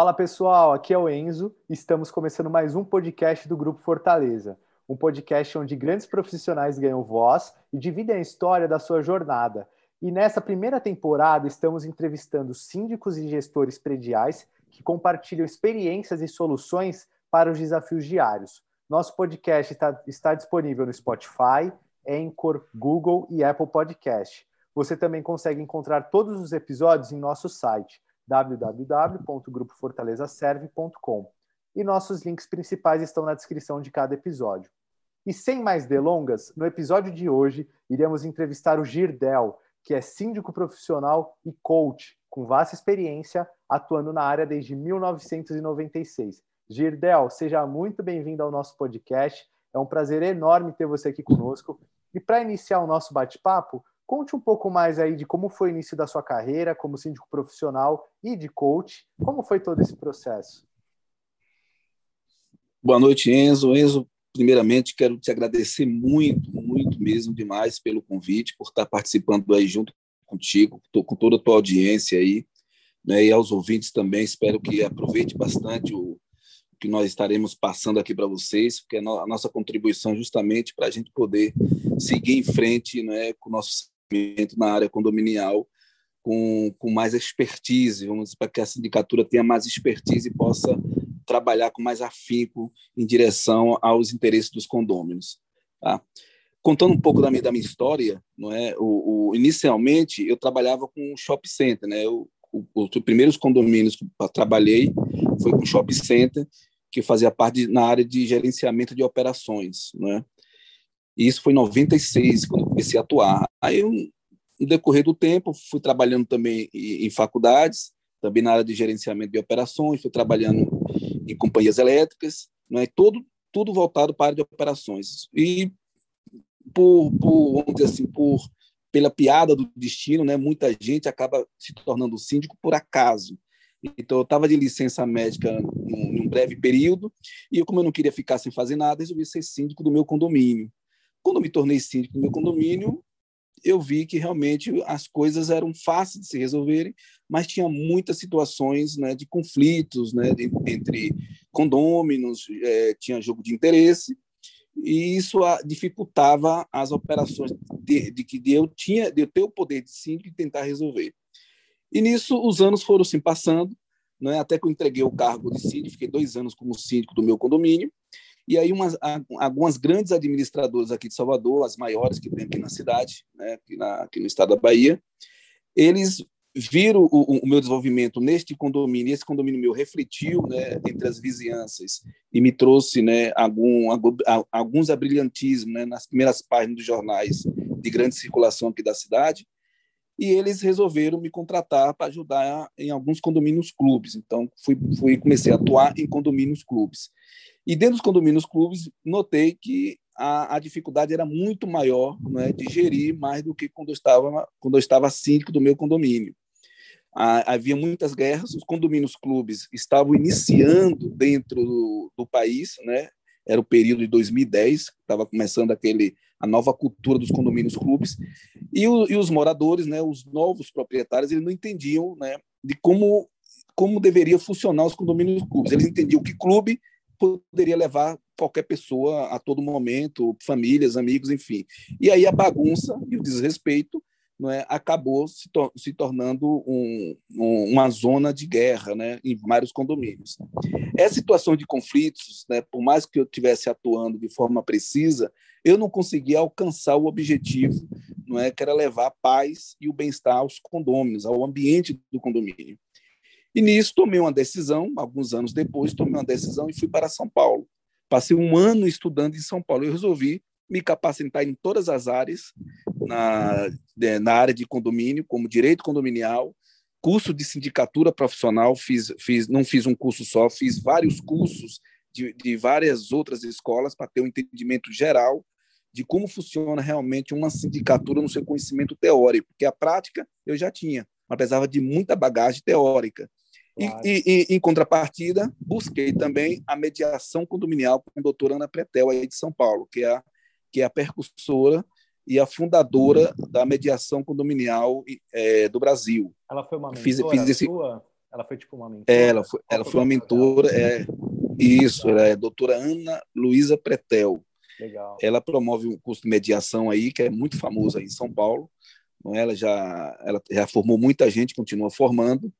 Fala pessoal, aqui é o Enzo. Estamos começando mais um podcast do Grupo Fortaleza. Um podcast onde grandes profissionais ganham voz e dividem a história da sua jornada. E nessa primeira temporada estamos entrevistando síndicos e gestores prediais que compartilham experiências e soluções para os desafios diários. Nosso podcast está, está disponível no Spotify, Anchor, Google e Apple Podcast. Você também consegue encontrar todos os episódios em nosso site www.grupofortalezaserve.com e nossos links principais estão na descrição de cada episódio. E sem mais delongas, no episódio de hoje iremos entrevistar o Girdel, que é síndico profissional e coach, com vasta experiência, atuando na área desde 1996. Girdel, seja muito bem-vindo ao nosso podcast. É um prazer enorme ter você aqui conosco. E para iniciar o nosso bate-papo, Conte um pouco mais aí de como foi o início da sua carreira como síndico profissional e de coach. Como foi todo esse processo? Boa noite, Enzo. Enzo, primeiramente quero te agradecer muito, muito mesmo demais pelo convite, por estar participando aí junto contigo, com toda a tua audiência aí, né, e aos ouvintes também. Espero que aproveite bastante o que nós estaremos passando aqui para vocês, porque é a nossa contribuição justamente para a gente poder seguir em frente né, com o nosso na área condominial com, com mais expertise, vamos dizer, para que a sindicatura tenha mais expertise e possa trabalhar com mais afinco em direção aos interesses dos condôminos. Tá? Contando um pouco da minha, da minha história, não é? O, o inicialmente eu trabalhava com shopping center, né? Eu, o, os primeiros condomínios que eu trabalhei foi com shopping center, que fazia parte de, na área de gerenciamento de operações, né? E isso foi em 96, quando comecei a atuar. Aí, no decorrer do tempo, fui trabalhando também em faculdades, também na área de gerenciamento de operações, fui trabalhando em companhias elétricas, né, todo, tudo voltado para a área de operações. E por, por, vamos dizer assim, por, pela piada do destino, né, muita gente acaba se tornando síndico por acaso. Então, eu estava de licença médica num, num breve período, e eu, como eu não queria ficar sem fazer nada, resolvi ser síndico do meu condomínio. Quando me tornei síndico do meu condomínio, eu vi que realmente as coisas eram fáceis de se resolverem, mas tinha muitas situações né, de conflitos né, entre condôminos, é, tinha jogo de interesse, e isso dificultava as operações de, de que eu tinha, de eu ter o poder de síndico e tentar resolver. E nisso os anos foram se passando, né, até que eu entreguei o cargo de síndico, fiquei dois anos como síndico do meu condomínio, e aí umas, algumas grandes administradoras aqui de Salvador, as maiores que tem aqui na cidade, né, aqui, na, aqui no estado da Bahia, eles viram o, o, meu desenvolvimento neste condomínio, esse condomínio meu refletiu né, entre as vizinhanças e me trouxe né, algum, alguns abrilhantismos né, nas primeiras páginas dos jornais de grande circulação aqui da cidade, e eles resolveram me contratar para ajudar em alguns condomínios clubes. Então, fui, fui comecei a atuar em condomínios clubes. E dentro dos condomínios clubes, notei que a, a dificuldade era muito maior né, de gerir mais do que quando eu estava, quando eu estava síndico do meu condomínio. Havia muitas guerras, os condomínios clubes estavam iniciando dentro do, do país, né? era o período de 2010, estava começando aquele a nova cultura dos condomínios clubes, e, o, e os moradores, né, os novos proprietários, eles não entendiam né, de como, como deveria funcionar os condomínios clubes. Eles entendiam que clube poderia levar qualquer pessoa a todo momento, famílias, amigos, enfim. E aí a bagunça e o desrespeito é, acabou se, tor se tornando um, um, uma zona de guerra né, em vários condomínios. Essa situação de conflitos, né, por mais que eu estivesse atuando de forma precisa, eu não conseguia alcançar o objetivo, não é, que era levar a paz e o bem-estar aos condôminos, ao ambiente do condomínio. E nisso tomei uma decisão, alguns anos depois, tomei uma decisão e fui para São Paulo. Passei um ano estudando em São Paulo. Eu resolvi me capacitar em todas as áreas, na, na área de condomínio, como direito condominial, curso de sindicatura profissional, fiz, fiz, não fiz um curso só, fiz vários cursos de, de várias outras escolas para ter um entendimento geral de como funciona realmente uma sindicatura no seu conhecimento teórico, porque a prática eu já tinha, precisava de muita bagagem teórica. Claro. E, e, em contrapartida, busquei também a mediação condominial com a doutora Ana Pretel, aí de São Paulo, que é a, que é a percussora e a fundadora da mediação condominial é, do Brasil. Ela foi uma mentora fiz, fiz esse... sua? Ela foi tipo uma mentora? É, ela foi, ela foi uma mentora, é, isso, ela é a doutora Ana Luísa Pretel. Legal. Ela promove um curso de mediação aí, que é muito famoso aí em São Paulo. É? Ela já, ela já formou muita gente, continua formando.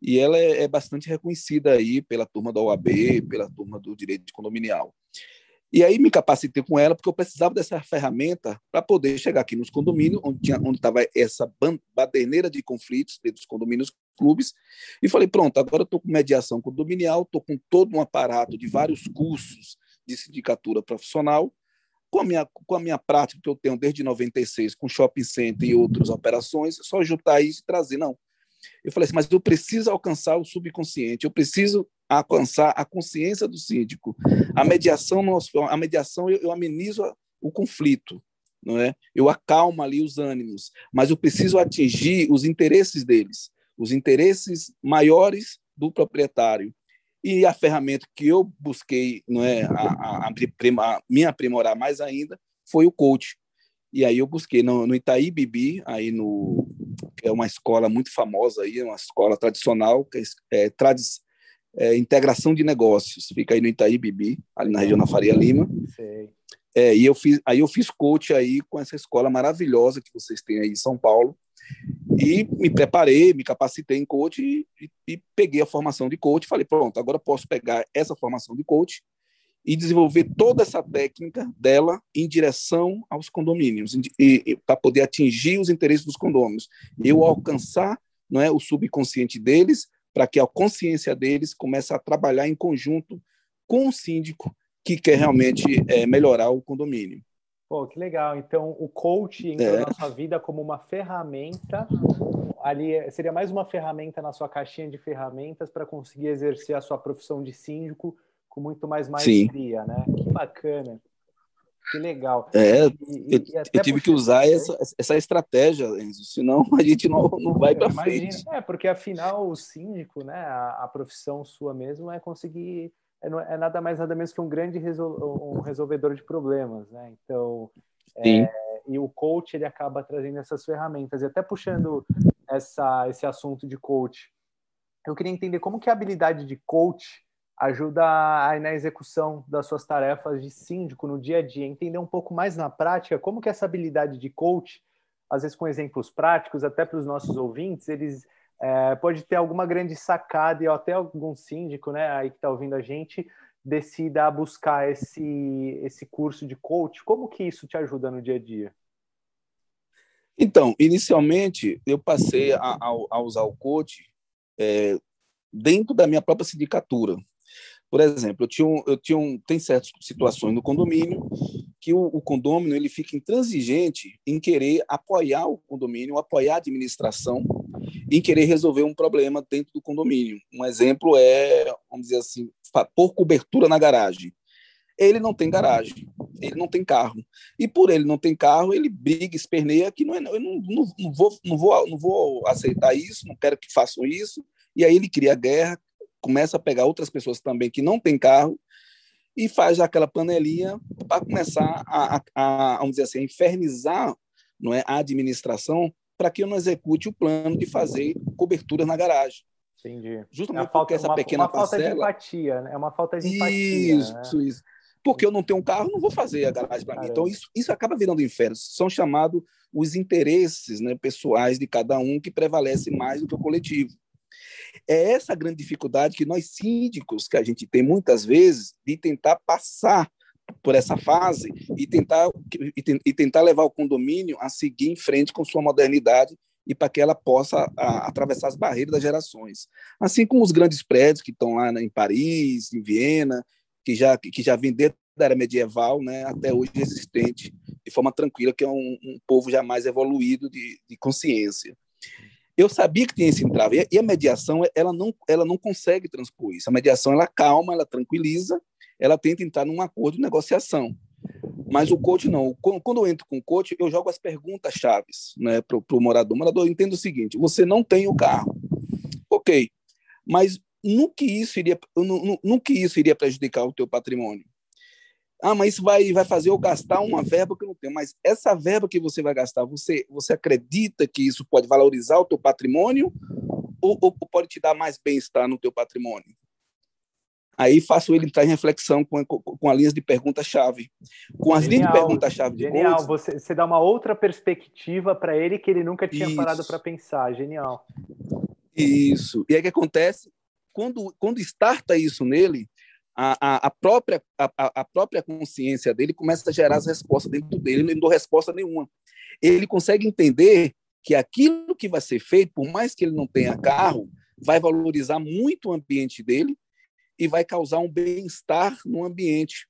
E ela é, é bastante reconhecida aí pela turma da OAB, pela turma do direito condominial. E aí me capacitei com ela porque eu precisava dessa ferramenta para poder chegar aqui nos condomínios, onde estava essa baderneira de conflitos dentro dos condomínios clubes, e falei, pronto, agora estou com mediação condominial, estou com todo um aparato de vários cursos de sindicatura profissional, com a minha, com a minha prática que eu tenho desde 96 com shopping center e outras operações, só juntar isso e trazer, não. Eu falei assim, mas eu preciso alcançar o subconsciente, eu preciso alcançar a consciência do síndico. A mediação, a mediação eu, amenizo o conflito, não é? Eu acalmo ali os ânimos, mas eu preciso atingir os interesses deles, os interesses maiores do proprietário. E a ferramenta que eu busquei, não é, a, a, a, me aprimorar mais ainda, foi o coach. E aí eu busquei no, no Itaí Bibi, aí no que é uma escola muito famosa aí, uma escola tradicional, que é, é tradição é, integração de negócios, fica aí no Itaí Bibi, ali na região da Faria Lima. É, e eu fiz, aí eu fiz coach aí com essa escola maravilhosa que vocês têm aí em São Paulo. E me preparei, me capacitei em coach e, e, e peguei a formação de coach. Falei, pronto, agora posso pegar essa formação de coach e desenvolver toda essa técnica dela em direção aos condomínios, para poder atingir os interesses dos condomínios. Eu alcançar não é, o subconsciente deles, para que a consciência deles comece a trabalhar em conjunto com o síndico que quer realmente é, melhorar o condomínio. Pô, que legal. Então, o coach entrou é. na sua vida como uma ferramenta. Ali seria mais uma ferramenta na sua caixinha de ferramentas para conseguir exercer a sua profissão de síndico com muito mais maestria, Sim. né? Que bacana. Que legal. É, e, eu, e eu tive que usar essa, essa estratégia, Enzo, senão a gente não, não vai para frente. É, porque afinal o síndico, né, a, a profissão sua mesmo é conseguir, é, é, nada mais nada menos que um grande resol, um resolvedor de problemas, né? Então, é, e o coach ele acaba trazendo essas ferramentas. E até puxando essa, esse assunto de coach, eu queria entender como que a habilidade de coach ajuda a, na execução das suas tarefas de síndico no dia a dia, entender um pouco mais na prática como que essa habilidade de coach, às vezes com exemplos práticos, até para os nossos ouvintes, eles é, pode ter alguma grande sacada e até algum síndico, né, aí que está ouvindo a gente, decida buscar esse, esse curso de coach. Como que isso te ajuda no dia a dia? Então, inicialmente, eu passei a, a, a usar o coach é, dentro da minha própria sindicatura. Por exemplo, eu tinha um, eu tinha um, tem certas situações no condomínio que o, o condomínio ele fica intransigente em querer apoiar o condomínio, apoiar a administração, em querer resolver um problema dentro do condomínio. Um exemplo é, vamos dizer assim, por cobertura na garagem. Ele não tem garagem, ele não tem carro. E por ele não ter carro, ele briga, esperneia que não é, eu não, não, não, vou, não, vou, não vou aceitar isso, não quero que façam isso. E aí ele cria guerra, começa a pegar outras pessoas também que não têm carro e faz aquela panelinha para começar a, a, a, vamos dizer assim, a infernizar não é, a administração para que eu não execute o plano de fazer cobertura na garagem. Entendi. Justamente é falta, porque essa uma, pequena uma parcela... falta de empatia, né? É uma falta de empatia. Isso, né? isso. Porque eu não tenho um carro, não vou fazer a garagem para mim. Então, isso, isso acaba virando inferno. São chamados os interesses né, pessoais de cada um que prevalece mais do que o coletivo. É essa a grande dificuldade que nós síndicos, que a gente tem muitas vezes, de tentar passar por essa fase e tentar, e, tentar levar o condomínio a seguir em frente com sua modernidade e para que ela possa a, atravessar as barreiras das gerações. Assim como os grandes prédios que estão lá em Paris, em Viena, que já, que já desde da era medieval né, até hoje existente, de forma tranquila, que é um, um povo já mais evoluído de, de consciência. Eu sabia que tinha esse entrave. E a mediação, ela não, ela não consegue transpor isso. A mediação, ela calma, ela tranquiliza, ela tenta entrar num acordo de negociação. Mas o coach não. Quando eu entro com o coach, eu jogo as perguntas chaves né, para o morador. O morador entende o seguinte: você não tem o carro. Ok. Mas no que isso iria, no, no, no que isso iria prejudicar o teu patrimônio? Ah, mas isso vai, vai fazer eu gastar uma verba que eu não tenho. Mas essa verba que você vai gastar, você, você acredita que isso pode valorizar o teu patrimônio ou, ou pode te dar mais bem-estar no teu patrimônio? Aí faço ele entrar em reflexão com, com, com a linha de pergunta-chave. Com as linhas de pergunta-chave de Genial, você, você dá uma outra perspectiva para ele que ele nunca tinha Isso. parado para pensar. Genial. Isso. E aí o que acontece? Quando, quando starta isso nele, a, a, própria, a, a própria consciência dele começa a gerar as respostas dentro dele, ele não deu resposta nenhuma. Ele consegue entender que aquilo que vai ser feito, por mais que ele não tenha carro, vai valorizar muito o ambiente dele e vai causar um bem-estar no ambiente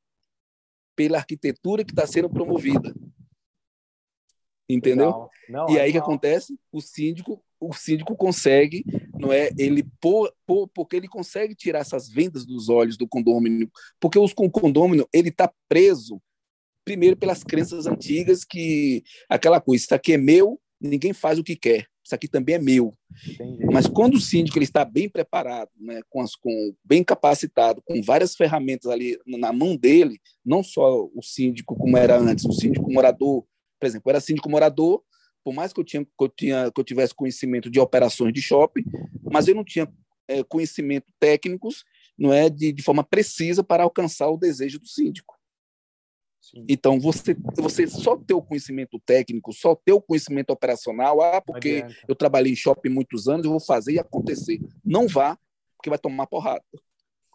pela arquitetura que está sendo promovida. Entendeu? Não, e aí o que acontece? O síndico, o síndico consegue, não é? Ele por, por, porque ele consegue tirar essas vendas dos olhos do condômino, porque os com condômino ele está preso primeiro pelas crenças antigas que aquela coisa, isso aqui é meu, ninguém faz o que quer isso aqui também é meu. Entendi. Mas quando o síndico ele está bem preparado, né, com, as, com bem capacitado, com várias ferramentas ali na mão dele, não só o síndico como era antes, o síndico morador, por exemplo, era síndico morador, por mais que eu, tinha, que eu, tinha, que eu tivesse conhecimento de operações de shopping, mas eu não tinha é, conhecimento técnicos não é de, de forma precisa para alcançar o desejo do síndico. Sim. Então, você, você só ter o conhecimento técnico, só ter o conhecimento operacional, ah, porque eu trabalhei em shopping muitos anos, eu vou fazer e acontecer. Não vá, porque vai tomar porrada.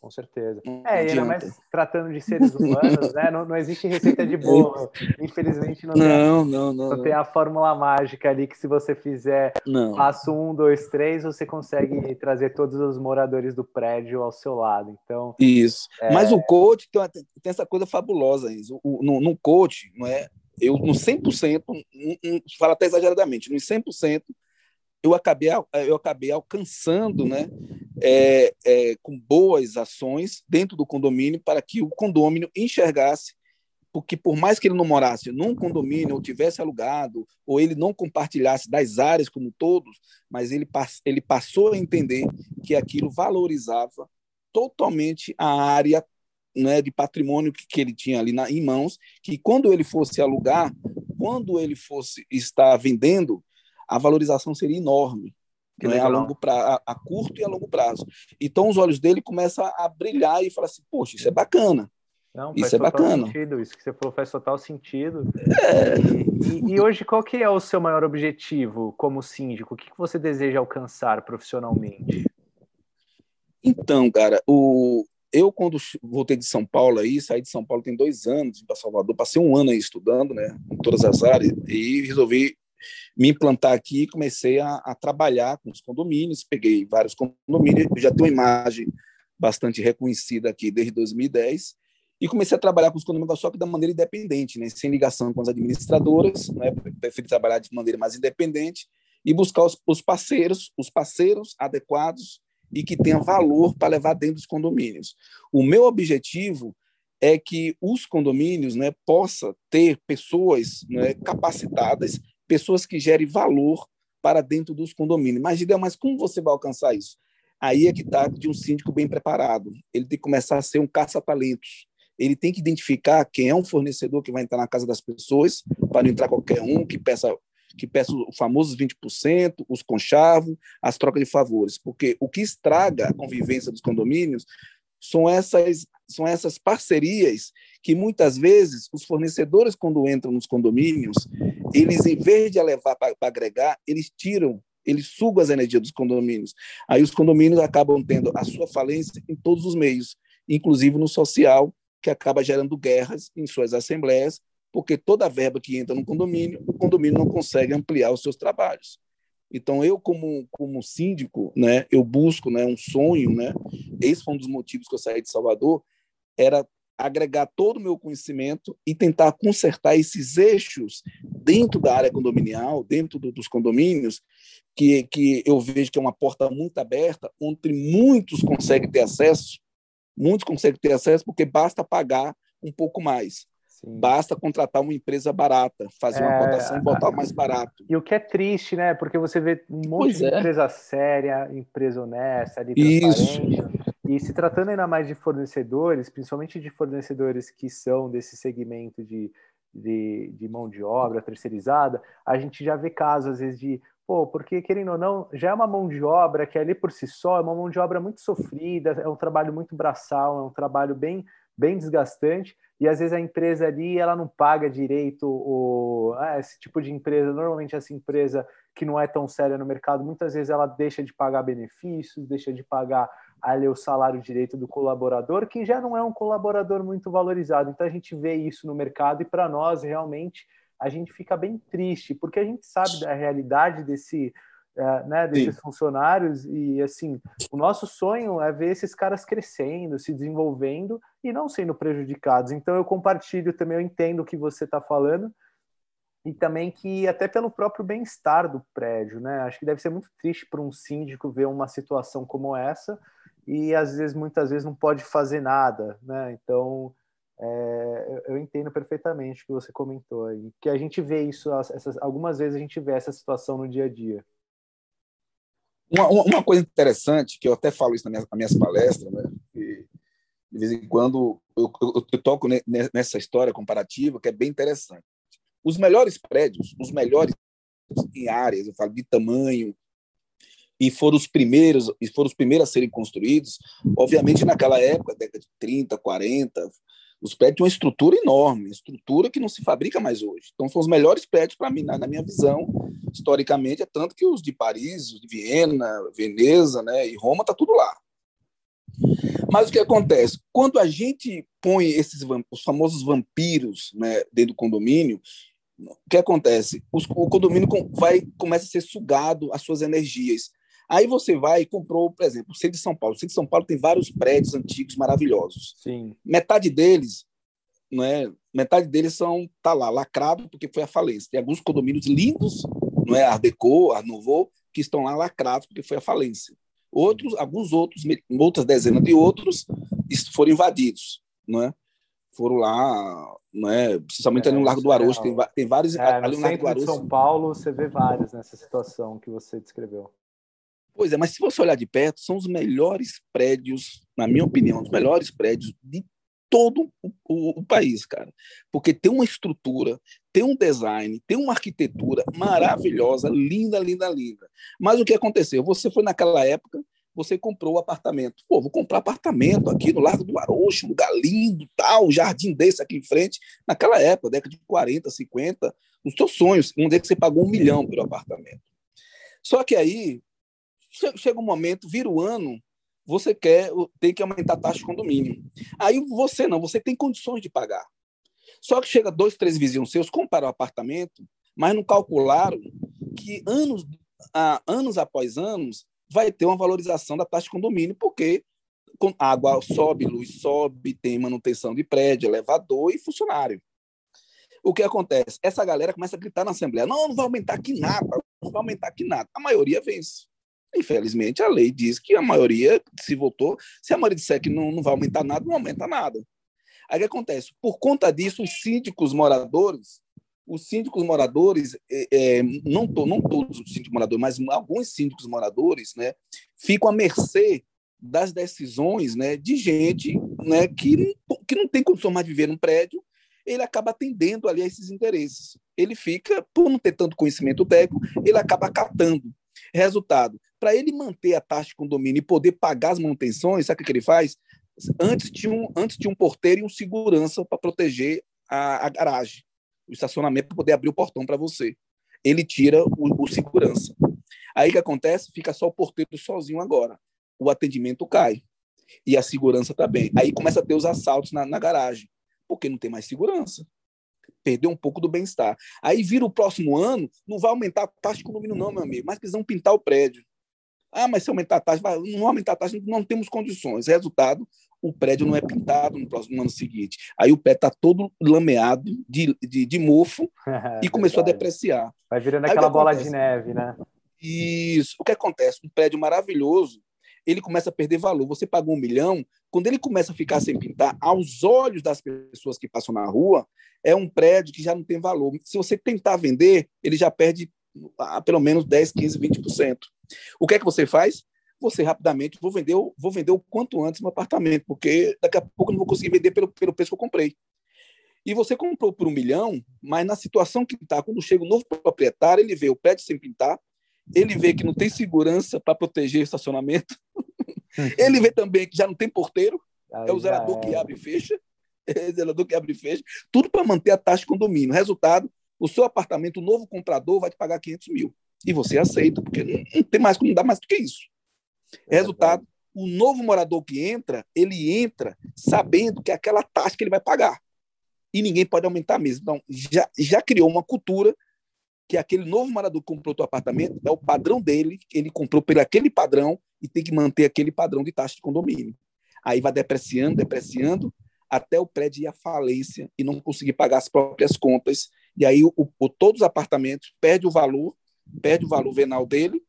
Com certeza. É, ainda mais tratando de seres humanos, né? Não, não existe receita de bolo. Infelizmente não, não, tem, não, não, não, tem a fórmula mágica ali que se você fizer não. passo um, dois, três, você consegue trazer todos os moradores do prédio ao seu lado. Então. Isso. É... Mas o coach tem, uma, tem essa coisa fabulosa, isso. O, no, no coach, não é? Eu, no 100%, um, um, falo até exageradamente, no 100%, eu acabei, eu acabei alcançando, né, é, é, com boas ações dentro do condomínio para que o condomínio enxergasse porque por mais que ele não morasse num condomínio ou tivesse alugado ou ele não compartilhasse das áreas como todos, mas ele, ele passou a entender que aquilo valorizava totalmente a área né, de patrimônio que, que ele tinha ali na, em mãos, que quando ele fosse alugar, quando ele fosse estar vendendo, a valorização seria enorme. Né, a, longo pra, a, a, curto e a longo prazo. Então os olhos dele começam a brilhar e falar assim, poxa, isso é bacana. Não, isso é bacana. Sentido, isso que você falou faz total sentido. É... E, e, hoje, qual que é o seu maior objetivo como síndico? O que, que você deseja alcançar profissionalmente? Então, cara, o, eu quando voltei de São Paulo aí, saí de São Paulo tem dois anos, para Salvador, passei um ano aí estudando, né, em todas as áreas, e resolvi me implantar aqui e comecei a, a, trabalhar com os condomínios, peguei vários condomínios, já tenho uma imagem bastante reconhecida aqui desde 2010, e comecei a trabalhar com os condomínios, só que da maneira independente, né, sem ligação com as administradoras, né, preferi trabalhar de maneira mais independente e buscar os, os parceiros, os parceiros adequados e que tenha valor para levar dentro dos condomínios. O meu objetivo é que os condomínios né, possa ter pessoas né, capacitadas pessoas que gerem valor para dentro dos condomínios. Mas, diga, mas como você vai alcançar isso? Aí é que está de um síndico bem preparado. Ele tem que começar a ser um caça-talentos. Ele tem que identificar quem é um fornecedor que vai entrar na casa das pessoas, para não entrar qualquer um que peça que peça o famoso 20%, os conchavos, as trocas de favores, porque o que estraga a convivência dos condomínios são essas, são essas parcerias que muitas vezes os fornecedores, quando entram nos condomínios, eles, em vez de levar para agregar, eles tiram, eles sugam as energias dos condomínios. Aí os condomínios acabam tendo a sua falência em todos os meios, inclusive no social, que acaba gerando guerras em suas assembleias, porque toda a verba que entra no condomínio, o condomínio não consegue ampliar os seus trabalhos. Então, eu, como, como síndico, né, eu busco né, um sonho, né, esse foi um dos motivos que eu saí de Salvador, era agregar todo o meu conhecimento e tentar consertar esses eixos dentro da área condominial, dentro do, dos condomínios, que, que eu vejo que é uma porta muito aberta, onde muitos conseguem ter acesso, muitos conseguem ter acesso porque basta pagar um pouco mais. Sim. Basta contratar uma empresa barata, fazer é, uma cotação e botar mais barato. E o que é triste, né? Porque você vê um monte pois de é. empresa séria, empresa honesta, ali, transparente. E se tratando ainda mais de fornecedores, principalmente de fornecedores que são desse segmento de, de, de, mão de obra terceirizada, a gente já vê casos, às vezes, de Pô, porque querendo ou não, já é uma mão de obra que ali por si só é uma mão de obra muito sofrida, é um trabalho muito braçal, é um trabalho bem, bem desgastante, e às vezes a empresa ali ela não paga direito o, ah, esse tipo de empresa, normalmente essa empresa que não é tão séria no mercado, muitas vezes ela deixa de pagar benefícios, deixa de pagar ali o salário direito do colaborador, que já não é um colaborador muito valorizado. Então a gente vê isso no mercado e para nós realmente a gente fica bem triste, porque a gente sabe da realidade desse, é, né, desses Sim. funcionários e assim, o nosso sonho é ver esses caras crescendo, se desenvolvendo e não sendo prejudicados. Então eu compartilho também, eu entendo o que você está falando e também que até pelo próprio bem-estar do prédio, né? Acho que deve ser muito triste para um síndico ver uma situação como essa e às vezes muitas vezes não pode fazer nada, né? Então é, eu entendo perfeitamente o que você comentou aí, que a gente vê isso, essas, algumas vezes a gente vê essa situação no dia a dia. Uma, uma coisa interessante, que eu até falo isso nas minhas, nas minhas palestras, né? de vez em quando eu, eu, eu toco nessa história comparativa, que é bem interessante. Os melhores prédios, os melhores em áreas, eu falo de tamanho, e foram os primeiros e foram os primeiros a serem construídos, obviamente naquela época, década de 30, 40, os prédios têm uma estrutura enorme, estrutura que não se fabrica mais hoje. Então, são os melhores prédios para mim, na, na, minha visão, historicamente, é tanto que os de Paris, os de Viena, Veneza né, e Roma, está tudo lá. Mas o que acontece? Quando a gente põe esses os famosos vampiros né, dentro do condomínio, o que acontece? O condomínio vai começa a ser sugado as suas energias. Aí você vai e comprou, por exemplo, o centro de São Paulo. O centro de São Paulo tem vários prédios antigos maravilhosos. Sim. Metade deles, não é? Metade deles são tá lá lacrado porque foi a falência. Tem alguns condomínios lindos, não é, Art Deco, Art Nouveau, que estão lá lacrados porque foi a falência. Outros, alguns outros, outras dezenas de outros foram invadidos, não é? Foram lá, não é? Principalmente é, ali no Largo do Arocho, tem, tem vários é, ali no, no Largo do Arocho. São Paulo, você vê vários nessa situação que você descreveu. Pois é, mas se você olhar de perto, são os melhores prédios, na minha opinião, os melhores prédios de todo o, o, o, país, cara. Porque tem uma estrutura, tem um design, tem uma arquitetura maravilhosa, linda, linda, linda. Mas o que aconteceu? Você foi naquela época, você comprou o apartamento. Pô, vou comprar apartamento aqui no Largo do Arocho, lugar lindo, tal, um jardim desse aqui em frente. Naquela época, década de 40, 50, os seus sonhos, vamos dizer que você pagou um milhão pelo apartamento. Só que aí chega um momento, vira o ano, você quer, tem que aumentar a taxa de condomínio. Aí você não, você tem condições de pagar. Só que chega dois, três vizinhos seus, compraram o apartamento, mas não calcularam que anos, ah, anos após anos vai ter uma valorização da taxa de condomínio, porque água sobe, luz sobe, tem manutenção de prédio, elevador e funcionário. O que acontece? Essa galera começa a gritar na Assembleia: não, não vai aumentar aqui nada, não vai aumentar aqui nada. A maioria vence. Infelizmente, a lei diz que a maioria se votou. Se a maioria disser que não, não vai aumentar nada, não aumenta nada. Aí o que acontece? Por conta disso, os síndicos moradores, os síndicos moradores, é, é, não, to, não todos os síndicos moradores, mas alguns síndicos moradores, né, ficam à mercê das decisões né, de gente né, que, que não tem condição mais de viver num prédio, ele acaba atendendo ali a esses interesses. Ele fica, por não ter tanto conhecimento técnico, ele acaba acatando. Resultado, para ele manter a taxa de condomínio e poder pagar as manutenções, sabe o que ele faz? Antes tinha um, antes tinha um porteiro e um segurança para proteger a, a, garagem, o estacionamento, para poder abrir o portão para você. Ele tira o, o segurança. Aí o que acontece? Fica só o porteiro sozinho agora. O atendimento cai. E a segurança também. Aí começa a ter os assaltos na, na garagem, porque não tem mais segurança perdeu um pouco do bem-estar. Aí vira o próximo ano, não vai aumentar a taxa de condomínio, não, meu amigo, mas precisam pintar o prédio. Ah, mas se aumentar a taxa, vai, não aumentar a taxa, não temos condições. Resultado, o prédio não é pintado no próximo ano seguinte. Aí o pé está todo lameado de, de, de mofo e começou a depreciar. Vai virando aquela bola acontece? de neve, né? Isso. O que acontece? Um prédio maravilhoso, ele começa a perder valor. Você pagou um milhão, quando ele começa a ficar sem pintar, aos olhos das pessoas que passam na rua, é um prédio que já não tem valor. Se você tentar vender, ele já perde ah, pelo menos 10, 15, 20%. O que é que você faz? Você rapidamente, vou vender, vou vender o quanto antes meu apartamento, porque daqui a pouco eu não vou conseguir vender pelo, pelo preço que eu comprei. E você comprou por um milhão, mas na situação que está, quando chega o novo proprietário, ele vê o prédio sem pintar, ele vê que não tem segurança para proteger o estacionamento, ele vê também que já não tem porteiro, Aí é o zelador que abre e fecha, é o zelador que abre e fecha, tudo para manter a taxa de condomínio. Resultado, o seu apartamento, o novo comprador, vai te pagar 500 mil. E você aceita, porque não, não tem mais como dar mais do que isso. É Resultado, o novo morador que entra, ele entra sabendo que é aquela taxa que ele vai pagar. E ninguém pode aumentar mesmo. Então, já, já criou uma cultura que aquele novo morador que comprou o apartamento é o padrão dele, ele comprou por aquele padrão e tem que manter aquele padrão de taxa de condomínio. Aí vai depreciando, depreciando, até o prédio ir à falência e não conseguir pagar as próprias contas. E aí o, o, todos os apartamentos perdem o valor, perde o valor venal dele,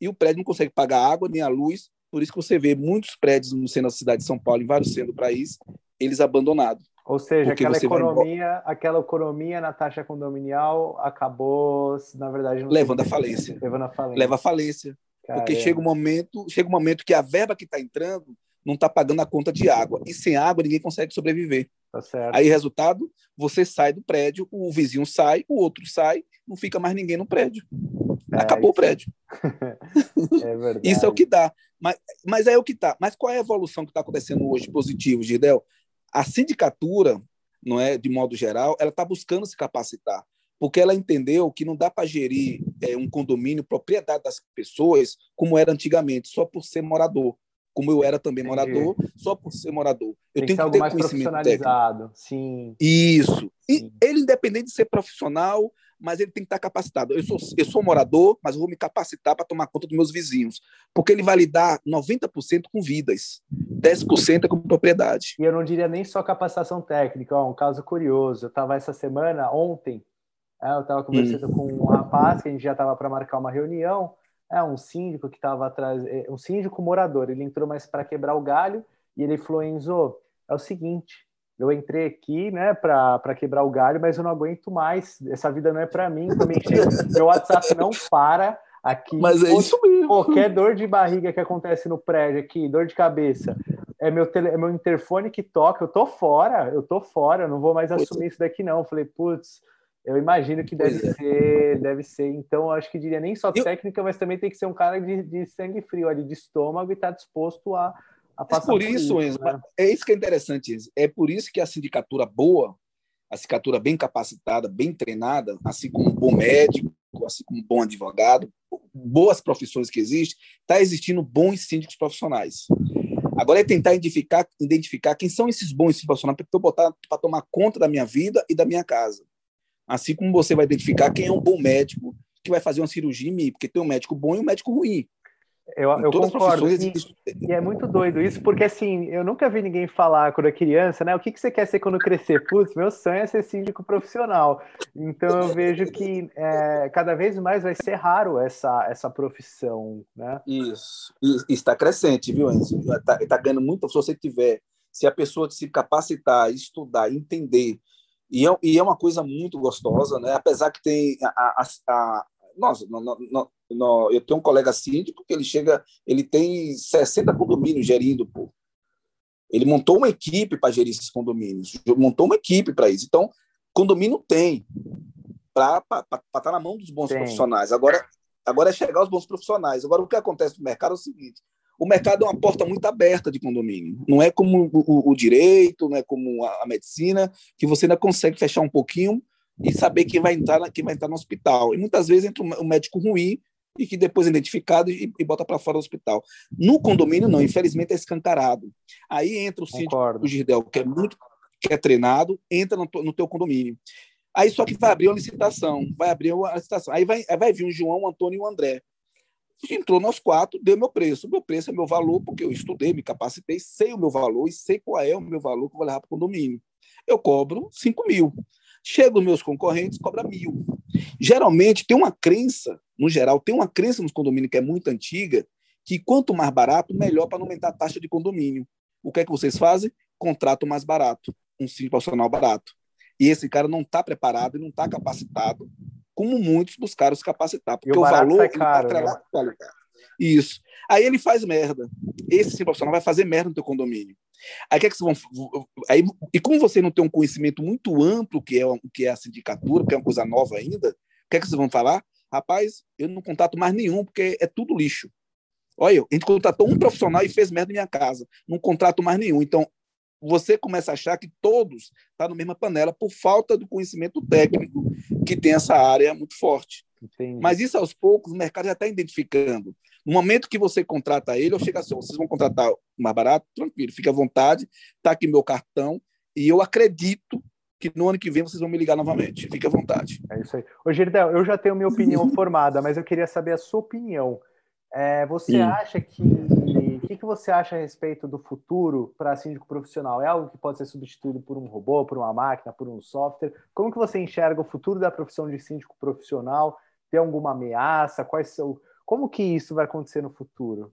e o prédio não consegue pagar a água nem a luz. Por isso que você vê muitos prédios no centro da cidade de São Paulo, em vários centros do país, eles abandonados. Ou seja, aquela economia, aquela economia na taxa condominial acabou, na verdade, levando à falência. Levando à falência. Leva à falência. Caramba. Porque chega um momento, chega um momento que a verba que está entrando não está pagando a conta de água. E sem água ninguém consegue sobreviver. Tá. Aí, resultado, você sai do prédio, o vizinho sai, o outro sai, não fica mais ninguém no prédio. É, Acabou isso. o prédio. é verdade. Isso é o que dá. Mas, mas é o que está. Mas qual é a evolução que está acontecendo hoje positivo, Gidel? A sindicatura, não é, de modo geral, ela está buscando se capacitar, porque ela entendeu que não dá para gerir é, um condomínio propriedade das pessoas como era antigamente, só por ser morador como eu era também Entendi. morador, só por ser morador. Eu Tem tenho que, ter conhecimento técnico. Sim. Isso. E ele, independente de ser profissional, mas ele tem que estar capacitado. Eu sou, eu sou morador, mas eu vou me capacitar para tomar conta dos meus vizinhos, porque ele vai lidar 90% com vidas, 10% é com propriedade. E eu não diria nem só capacitação técnica, ó, um caso curioso. Eu estava essa semana, ontem, é, eu estava conversando hum. com um rapaz que a gente já estava para marcar uma reunião, é um síndico que estava atrás, é, um síndico morador, ele entrou mais para quebrar o galho e ele falou: Enzo, é o seguinte, eu entrei aqui, né, para quebrar o galho, mas eu não aguento mais. Essa vida não é para mim. Também meu WhatsApp não para aqui. Mas é isso mesmo. Qualquer dor de barriga que acontece no prédio aqui, dor de cabeça, é meu, tele, é meu interfone que toca. Eu tô fora, eu tô fora, eu não vou mais assumir isso daqui não. Eu falei, putz, eu imagino que deve é. ser, deve ser. Então, acho que diria nem só técnica, mas também tem que ser um cara de, de sangue frio, ali, de estômago e estar tá disposto a, a passar por isso, por isso Enzo, né? é isso que é interessante, Enzo. É por isso que a sindicatura boa, a sindicatura bem capacitada, bem treinada, assim como um bom médico, assim como um bom advogado, boas profissões que existem, está existindo bons síndicos profissionais. Agora é tentar identificar, identificar quem são esses bons profissionais para eu botar para tomar conta da minha vida e da minha casa. Assim como você vai identificar quem é um bom médico que vai fazer uma cirurgia em mim, porque tem um médico bom e um médico ruim. Eu, eu concordo. E, e, é muito doido isso, porque assim, eu nunca vi ninguém falar quando é criança, né? O que, que você quer ser quando crescer? Putz, meu sonho é ser síndico profissional. Então eu vejo que é, cada vez mais vai ser raro essa, essa profissão, né? Isso. E, está crescente, viu, Enzo? Está tá ganhando muito. Se você tiver, se a pessoa se capacitar, estudar, entender e é, e é uma coisa muito gostosa, né? Apesar que tem a, a, a nossa, no, no, no, eu tenho um colega síndico que ele chega, ele tem 60 condomínios gerindo, pô. Ele montou uma equipe para gerir esses condomínios, montou uma equipe para isso. Então, condomínio tem para estar tá na mão dos bons tem. profissionais. Agora, agora é chegar aos bons profissionais. Agora, o que acontece no mercado é o seguinte: o mercado é uma porta muito aberta de condomínio. Não é como o, o direito, não é como a, a, medicina, que você ainda consegue fechar um pouquinho e saber quem vai entrar, quem vai entrar no hospital. E muitas vezes entra um médico ruim e que depois é identificado e, e bota para fora do hospital. No condomínio, não, infelizmente é escancarado. Aí entra o síndico, o Girdel, que é muito que é treinado, entra no, no teu condomínio. Aí só que vai abrir uma licitação, vai abrir uma licitação. Aí vai, aí vai vir o João, o Antônio e o André entrou nós quatro, deu meu preço. Meu preço é meu valor, porque eu estudei, me capacitei, sei o meu valor e sei qual é o meu valor que eu vou levar para o condomínio. Eu cobro 5 mil. Chega os meus concorrentes, cobra mil. Geralmente tem uma crença, no geral, tem uma crença nos condomínios que é muito antiga, que quanto mais barato, melhor para não aumentar a taxa de condomínio. O que é que vocês fazem? Contrato mais barato, um simples profissional barato. E esse cara não está preparado e não está capacitado como muitos buscaram se capacitar, porque o, o, valor é caro, tá né? Isso. Aí ele faz merda. Esse sim, profissional vai fazer merda no teu condomínio. Aí que é que vocês vão. Aí, e como você não tem um conhecimento muito amplo que é o que é a sindicatura, que é uma coisa nova ainda, o que é que vocês vão falar? Rapaz, eu não contrato mais nenhum, porque é tudo lixo. Olha, a gente contratou um profissional e fez merda na minha casa. Não contrato mais nenhum. Então, você começa a achar que todos estão tá na mesma panela por falta do conhecimento técnico que tem essa área muito forte. Entendi. Mas isso, aos poucos, o mercado já está identificando. No momento que você contrata ele, eu chego assim, vocês vão contratar mais barato? Tranquilo, fique à vontade, está aqui meu cartão, e eu acredito que no ano que vem vocês vão me ligar novamente. Fique à vontade. É isso aí. Ô, Girdel, eu já tenho minha opinião formada, mas eu queria saber a sua opinião. É, você Sim. acha que. O que, que você acha a respeito do futuro para síndico profissional? É algo que pode ser substituído por um robô, por uma máquina, por um software? Como que você enxerga o futuro da profissão de síndico profissional? Tem alguma ameaça? Quais são, como que isso vai acontecer no futuro?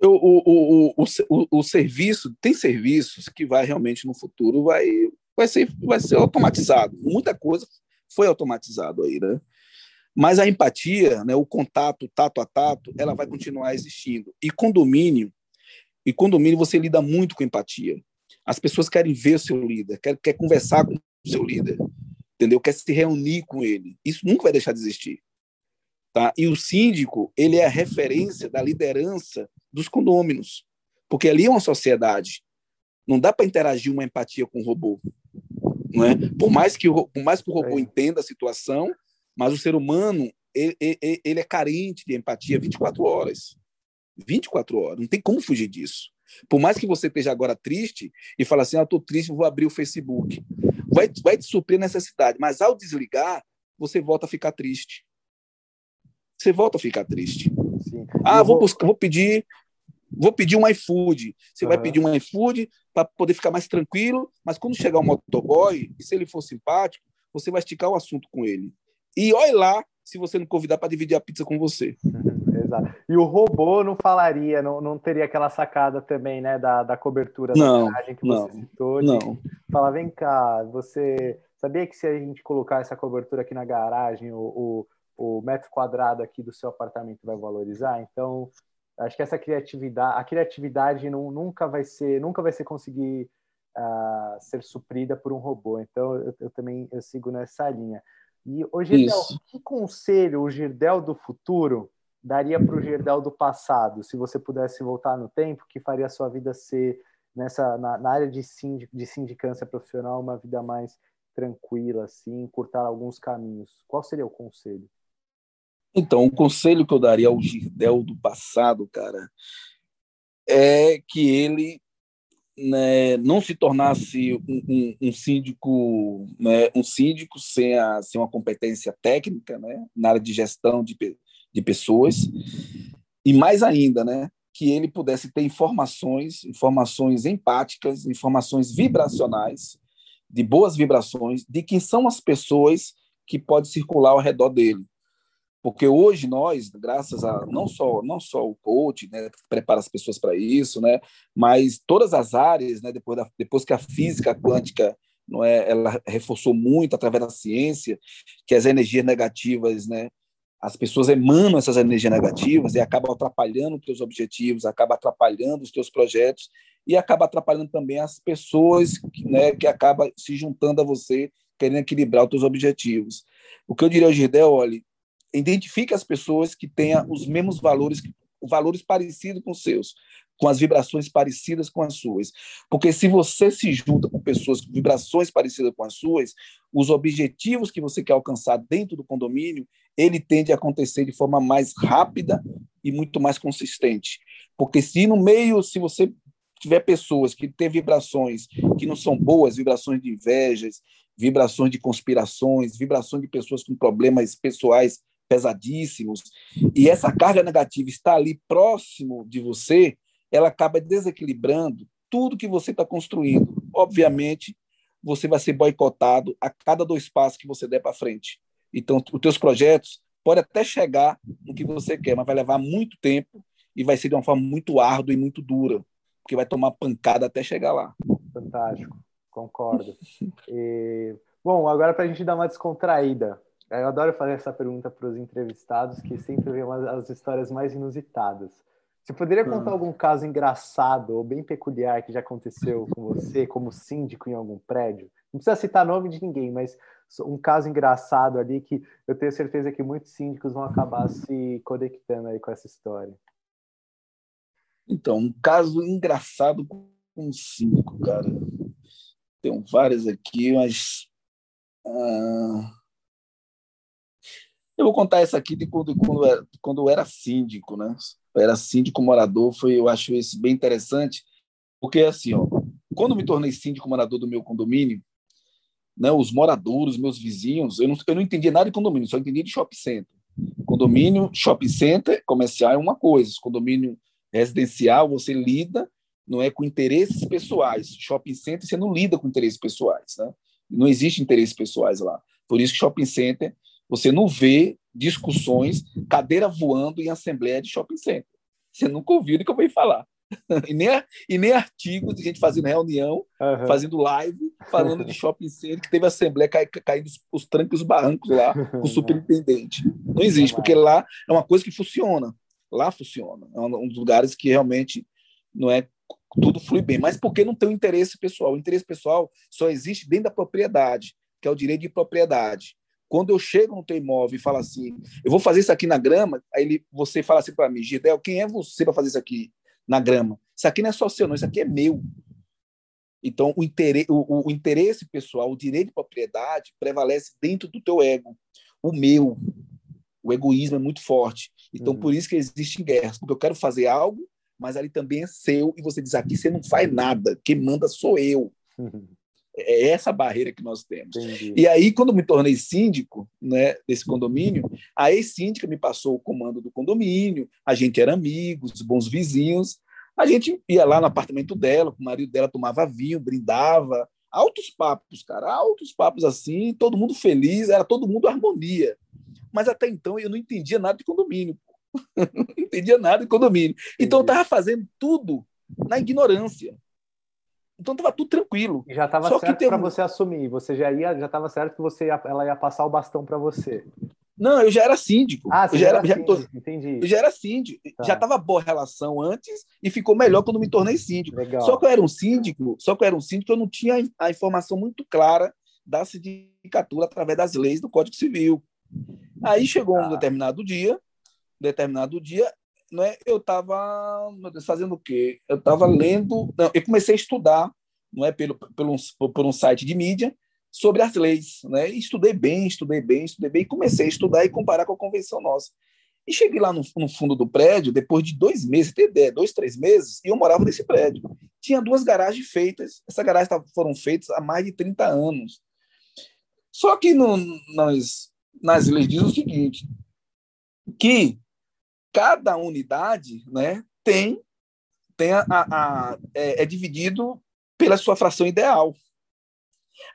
O, o, o, o, o, serviço, tem serviços que vai realmente no futuro vai, vai, ser, vai ser automatizado. Muita coisa foi automatizado aí, né? Mas a empatia, né, o contato tato a tato, ela vai continuar existindo. E condomínio, e condomínio você lida muito com empatia. As pessoas querem ver o seu líder, quer, quer conversar com o seu líder, entendeu? Quer se reunir com ele. Isso nunca vai deixar de existir. Tá? E o síndico, ele é a referência da liderança dos condôminos, porque ali é uma sociedade. Não dá para interagir uma empatia com o robô, não é? Por mais que o, por mais que o robô é. entenda a situação, mas o ser humano ele, ele, é carente de empatia 24 horas. 24 horas, não tem como fugir disso. Por mais que você esteja agora triste e fale assim, ah, estou triste, vou abrir o Facebook. Vai, vai te suprir necessidade, mas ao desligar, você volta a ficar triste você volta a ficar triste. Sim. Ah, vou, buscar, vou pedir, vou pedir um iFood. Você uhum. vai pedir um iFood para poder ficar mais tranquilo, mas quando chegar o um motoboy, e se ele for simpático, você vai esticar o assunto com ele. E olhe lá se você não convidar para dividir a pizza com você. Exato. E o robô não falaria, não, não teria aquela sacada também, né, da, da cobertura não, da garagem que não, você citou. Não. Falar, vem cá, você sabia que se a gente colocar essa cobertura aqui na garagem, o, o o metro quadrado aqui do seu apartamento vai valorizar. Então, acho que essa criatividade, a criatividade não, nunca vai ser, nunca vai ser conseguir uh, ser suprida por um robô. Então, eu, eu, também eu sigo nessa linha. E o Girdel, que conselho o Girdel do futuro daria para o Girdel do passado, se você pudesse voltar no tempo, que faria a sua vida ser nessa na, na área de, de sindicância profissional uma vida mais tranquila, assim, cortar alguns caminhos? Qual seria o conselho? Então, o conselho que eu daria ao Girdel do passado, cara, é que ele né, não se tornasse um, um, um síndico, né, um síndico sem, a, sem uma competência técnica, né, na área de gestão de, de pessoas, e mais ainda, né, que ele pudesse ter informações, informações empáticas, informações vibracionais, de boas vibrações, de quem são as pessoas que podem circular ao redor dele. Porque hoje nós, graças a não só não só o coach, né, que prepara as pessoas para isso, né, mas todas as áreas, né, depois da, depois que a física quântica não é, ela reforçou muito através da ciência que as energias negativas, né, as pessoas emanam essas energias negativas e acabam atrapalhando os teus objetivos, acaba atrapalhando os teus projetos e acaba atrapalhando também as pessoas, né, que acaba se juntando a você querendo equilibrar os teus objetivos. O que eu diria ao Girdel, olha, identifique as pessoas que tenham os mesmos valores, valores parecidos com os seus, com as vibrações parecidas com as suas. Porque se você se junta com pessoas com vibrações parecidas com as suas, os objetivos que você quer alcançar dentro do condomínio, ele tende a acontecer de forma mais rápida e muito mais consistente. Porque se no meio, se você tiver pessoas que têm vibrações que não são boas, vibrações de invejas, vibrações de conspirações, vibrações de pessoas com problemas pessoais pesadíssimos, e essa carga negativa está ali próximo de você, ela acaba desequilibrando tudo que você está construindo. Obviamente, você vai ser boicotado a cada dois passos que você der para frente. Então, os teus projetos podem até chegar no que você quer, mas vai levar muito tempo e vai ser de uma forma muito árdua e muito dura, porque vai tomar pancada até chegar lá. Fantástico, concordo. E, bom, agora para a gente dar uma descontraída, eu adoro fazer essa pergunta para os entrevistados, que sempre vem as histórias mais inusitadas. Você poderia hum. contar algum caso engraçado ou bem peculiar que já aconteceu com você, como síndico em algum prédio? Não precisa citar nome de ninguém, mas um caso engraçado ali que eu tenho certeza que muitos síndicos vão acabar se conectando aí com essa história. Então, um caso engraçado com um síndico, cara. Tem vários aqui, mas. Ah, eu vou contar essa aqui de quando, quando, eu, quando eu era síndico, né? Eu era síndico morador, foi, eu acho esse bem interessante, porque assim, ó, quando me tornei síndico morador do meu condomínio, né, os moradores, meus vizinhos, eu não, eu não entendia nada de condomínio, só entendia de shopping center. Condomínio, shopping center, comercial é uma coisa, condomínio residencial você lida não é com interesses pessoais. Shopping center você não lida com interesses pessoais, né? Não existe interesses pessoais lá. Por isso que shopping center você não vê discussões, cadeira voando em assembleia de shopping center. Você nunca ouviu do que eu vou falar. e, nem, e nem artigo de gente fazendo reunião, uhum. fazendo live, falando de shopping center, que teve assembleia cai, caindo os, os trancos e os barrancos lá com o superintendente. Não existe, porque lá é uma coisa que funciona. Lá funciona. É um dos lugares que realmente não é tudo flui bem. Mas porque não tem o interesse pessoal? O interesse pessoal só existe dentro da propriedade, que é o direito de propriedade. Quando eu chego no teu imóvel e falo assim, eu vou fazer isso aqui na grama, aí ele, você fala assim para mim, Gidel, quem é você para fazer isso aqui na grama? Isso aqui não é só seu, não, isso aqui é meu. Então, o interesse, o, o interesse pessoal, o direito de propriedade prevalece dentro do teu ego. O meu, o egoísmo é muito forte. Então, uhum. por isso que existem guerras, porque eu quero fazer algo, mas ali também é seu, e você diz aqui você não faz nada, quem manda sou eu. Uhum. É essa barreira que nós temos. Entendi. E aí, quando me tornei síndico né, desse condomínio, a ex-síndica me passou o comando do condomínio, a gente era amigos, bons vizinhos, a gente ia lá no apartamento dela, o marido dela tomava vinho, brindava, altos papos, cara, altos papos assim, todo mundo feliz, era todo mundo harmonia. Mas até então eu não entendia nada de condomínio. não entendia nada de condomínio. Então eu estava fazendo tudo na ignorância. Então estava tudo tranquilo. E já estava certo para você assumir. Você já ia, já estava certo que você ia, ela ia passar o bastão para você. Não, eu já era síndico. Ah, você eu já era, síndico, já, entendi. Eu já era síndico. Tá. Já estava boa relação antes e ficou melhor quando me tornei síndico. Legal. Só que eu era um síndico, só que eu era um síndico, eu não tinha a informação muito clara da sindicatura através das leis do Código Civil. Aí chegou um tá. determinado dia, um determinado dia, não é? Eu estava fazendo o quê? Eu estava lendo, não, eu comecei a estudar, não é pelo pelo por um site de mídia sobre as leis, né? Estudei bem, estudei bem, estudei bem, e comecei a estudar e comparar com a convenção nossa. E cheguei lá no, no fundo do prédio depois de dois meses, tem ideia, dois, três meses, e eu morava nesse prédio. Tinha duas garagens feitas. Essas garagens foram feitas há mais de 30 anos. Só que no, nas, nas leis diz o seguinte, que cada unidade né, tem, tem a, a, a é, é, dividido pela sua fração ideal.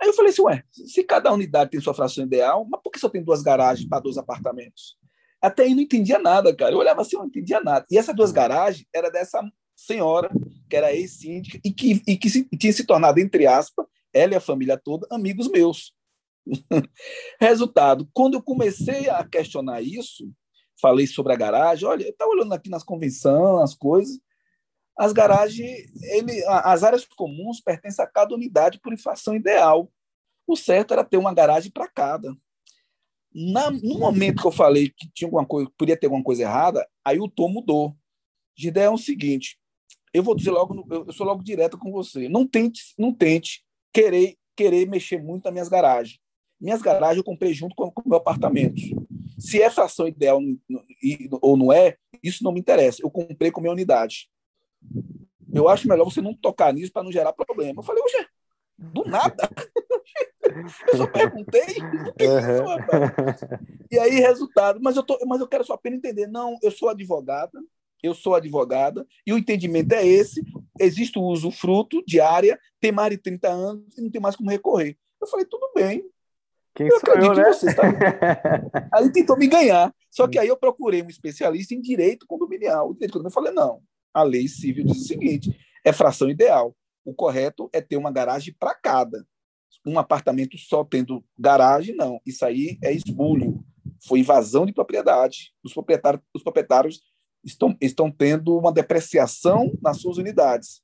Aí eu falei assim, ué, se cada unidade tem sua fração ideal, mas por que só tem duas garagens para dois apartamentos? Até aí não entendia nada, cara. Eu olhava assim, eu não entendia nada. E essas duas garagens era dessa senhora, que era ex-síndica, e que, e que se, tinha se tornado, entre aspas, ela e a família toda, amigos meus. Resultado, quando eu comecei a questionar isso, falei sobre a garagem. Olha, eu estava olhando aqui nas convenções, as coisas. As garagens, ele, as áreas comuns pertencem a cada unidade por inflação ideal. O certo era ter uma garagem para cada. Na, no momento que eu falei que tinha alguma coisa, podia ter alguma coisa errada, aí o tom mudou. De ideia é o seguinte: eu vou dizer logo, eu sou logo direto com você. Não tente, não tente querer querer mexer muito nas minhas garagens. Minhas garagens eu comprei junto com o meu apartamento. Se é fração ideal ou não é, isso não me interessa. Eu comprei com minha unidade. Eu acho melhor você não tocar nisso para não gerar problema. Eu falei, oxe, do nada. eu só perguntei. Uhum. E aí, resultado. Mas eu, tô, mas eu quero só apenas entender. Não, eu sou advogada, eu sou advogada, e o entendimento é esse. Existe o uso fruto de área, tem mais de 30 anos e não tem mais como recorrer. Eu falei, tudo bem, quem eu sou eu, né? Você, tá? aí tentou me ganhar. Só que aí eu procurei um especialista em direito condominial. O direito condominial eu falei, não, a lei civil diz o seguinte, é fração ideal. O correto é ter uma garagem para cada. Um apartamento só tendo garagem, não. Isso aí é esbulho. Foi invasão de propriedade. Os proprietários, os proprietários estão, estão tendo uma depreciação nas suas unidades.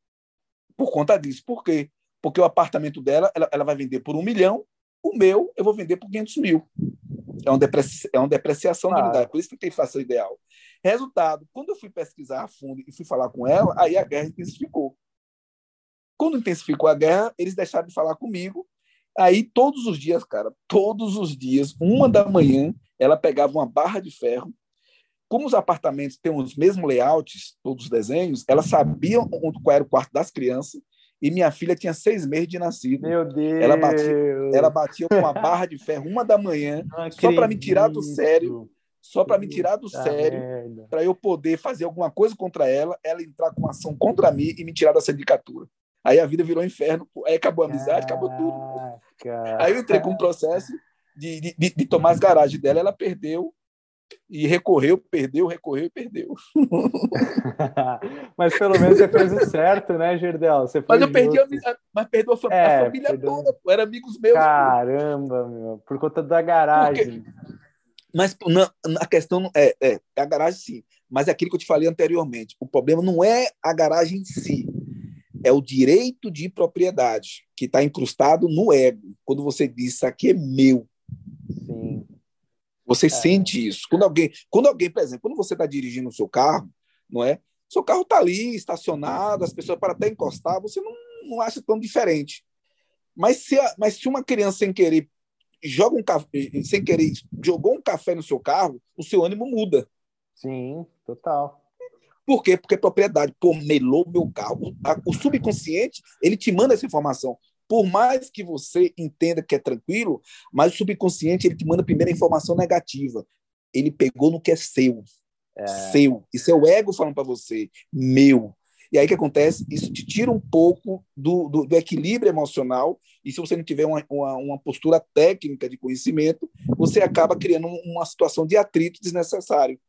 Por conta disso. Por quê? Porque o apartamento dela, ela, ela vai vender por um milhão O meu, eu vou vender por 500 mil. É uma, depreci é uma depreciação claro. da unidade, por isso que tem inflação ideal. Resultado, quando eu fui pesquisar a fundo e fui falar com ela, aí a guerra intensificou. Quando intensificou a guerra, eles deixaram de falar comigo. Aí, todos os dias, cara, todos os dias, uma da manhã, ela pegava uma barra de ferro. Como os apartamentos têm os mesmos layouts, todos os desenhos, ela sabia qual era o quarto das crianças e minha filha tinha seis meses de nascido. Meu Deus! Ela batia, ela batia com uma barra de ferro uma da manhã, só para me tirar do sério, só para me tirar do sério, para eu poder fazer alguma coisa contra ela, ela entrar com ação contra mim e me tirar da sindicatura. Aí a vida virou inferno, aí acabou a amizade, acabou tudo. Aí eu entrei com um processo de, de, de tomar as garagens dela, ela perdeu e recorreu, perdeu, recorreu e perdeu. mas pelo menos você fez o certo, né, Gerdel? Você mas eu perdi a, mas perdeu a, fam é, a família perdeu... toda, pô, eram amigos meus. Caramba, pô. meu, por conta da garagem. Porque... Mas a questão é, é, é a garagem sim, mas é aquilo que eu te falei anteriormente. O problema não é a garagem em si, é o direito de propriedade que está incrustado no ego. Quando você diz isso aqui é meu. Sim. Você é. sente isso. Quando alguém, quando alguém, por exemplo, quando você está dirigindo o seu carro, não é? Seu carro está ali, estacionado, as pessoas para até encostar, você não, não acha tão diferente. Mas se, a, mas se uma criança sem querer joga um café, sem querer jogou um café no seu carro, o seu ânimo muda. Sim, total. Por quê? Porque propriedade, pô, melou meu carro. O subconsciente, ele te manda essa informação por mais que você entenda que é tranquilo, mas o subconsciente ele te manda a primeira informação negativa. Ele pegou no que é seu. É. Seu. Isso é o ego falando para você. Meu. E aí o que acontece? Isso te tira um pouco do, do, do equilíbrio emocional. E se você não tiver uma, uma, uma, postura técnica de conhecimento, você acaba criando uma situação de atrito desnecessário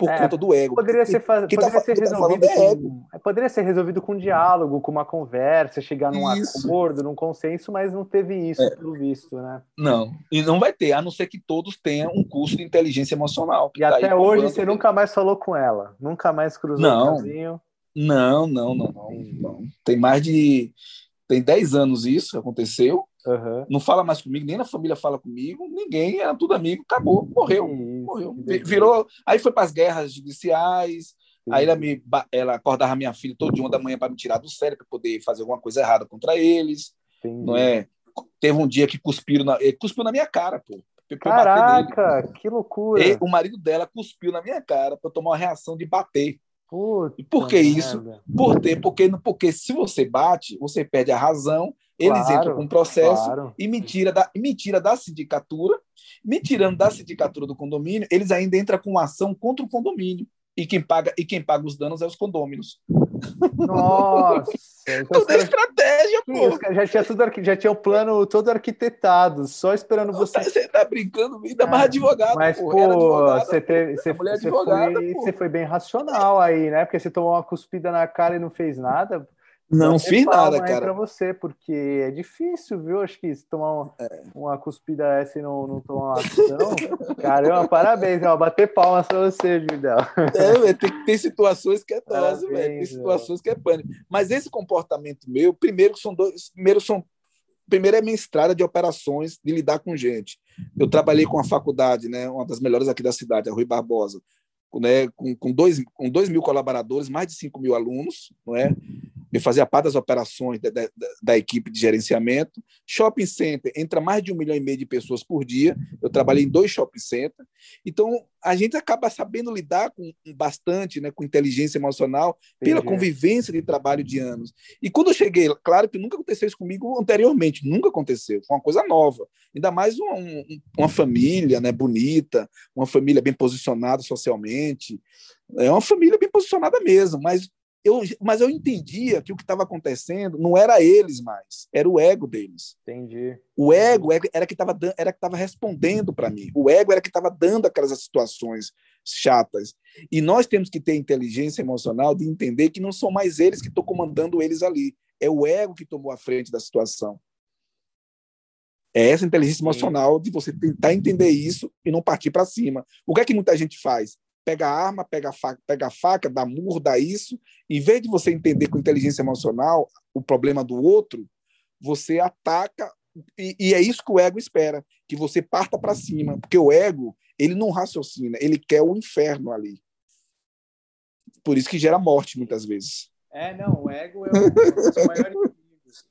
por é, conta do ego. Poderia ser, faz... Tá poderia tá, ser resolvido tá com... ego. Poderia ser resolvido com um diálogo, com uma conversa, chegar num isso. acordo, num consenso, mas não teve isso, é. pelo visto, né? Não, e não vai ter, a não ser que todos tenham um curso de inteligência emocional. E tá até hoje você nunca mais falou com ela, nunca mais cruzou não. o caminho. Não, não, não, não, não. Tem mais de tem 10 anos isso aconteceu. Uhum. Não fala mais comigo, nem na família fala comigo, ninguém, era tudo amigo, acabou, morreu. Isso, morreu. Virou. Aí foi para as guerras judiciais. Sim. Aí ela, me, ela acordava minha filha todo dia, uma da manhã, para me tirar do sério, para poder fazer alguma coisa errada contra eles. Entendi. Não é? Teve um dia que cuspiram na, cuspiu na minha cara, pô. Caraca, que loucura! E o marido dela cuspiu na minha cara para tomar uma reação de bater. e por que isso? Por ter, porque, porque se você bate, você perde a razão eles claro, entram com um processo claro. e me tira, da, me tira da sindicatura. Me tirando da sindicatura do condomínio, eles ainda entram com ação contra o condomínio. E quem paga, e quem paga os danos é os condôminos. Nossa! Então Toda estratégia, pô. Já tinha, tudo, já tinha o plano todo arquitetado, só esperando você. Você tá brincando, ainda mais advogado. Mas, pô, advogado, você, teve, você, você, foi, você foi bem racional aí, né? Porque você tomou uma cuspida na cara e não fez nada. Não fiz nada, cara. para você, porque é difícil, viu? Acho que se tomar uma, é. uma cuspida essa e não, não tomar uma ação. Caramba, parabéns, ó, bater palmas para você, Judel. É, tem, tem situações que é dose, velho. Tem situações que é pânico. Mas esse comportamento meu, primeiro são dois. Primeiro são. Primeiro é minha estrada de operações, de lidar com gente. Eu trabalhei com a faculdade, né, uma das melhores aqui da cidade, a Rui Barbosa, né, com, com, dois, com dois mil colaboradores, mais de cinco mil alunos, não é? Eu fazia parte das operações da, da, da, equipe de gerenciamento. Shopping center entra mais de um milhão e meio de pessoas por dia. Eu trabalhei em dois shopping centers. Então, a gente acaba sabendo lidar com bastante, né, com inteligência emocional, Entendi. pela convivência de trabalho de anos. E quando eu cheguei, claro que nunca aconteceu isso comigo anteriormente, nunca aconteceu. Foi uma coisa nova. Ainda mais uma, uma família né, bonita, uma família bem posicionada socialmente. É uma família bem posicionada mesmo, mas eu, mas eu entendia que o que estava acontecendo não era eles mais, era o ego deles. Entendi. O ego era que estava era que estava respondendo para mim. O ego era que estava dando aquelas situações chatas. E nós temos que ter inteligência emocional de entender que não são mais eles que estão comandando eles ali. É o ego que tomou a frente da situação. É essa inteligência emocional de você tentar entender isso e não partir para cima. O que é que muita gente faz? Pega a arma, pega a faca, pega a faca, dá murro, dá isso. Em vez de você entender com inteligência emocional o problema do outro, você ataca e, e, é isso que o ego espera, que você parta para cima, porque o ego ele não raciocina, ele quer o inferno ali. Por isso que gera morte muitas vezes. É, não, o ego é um dos maiores inimigos.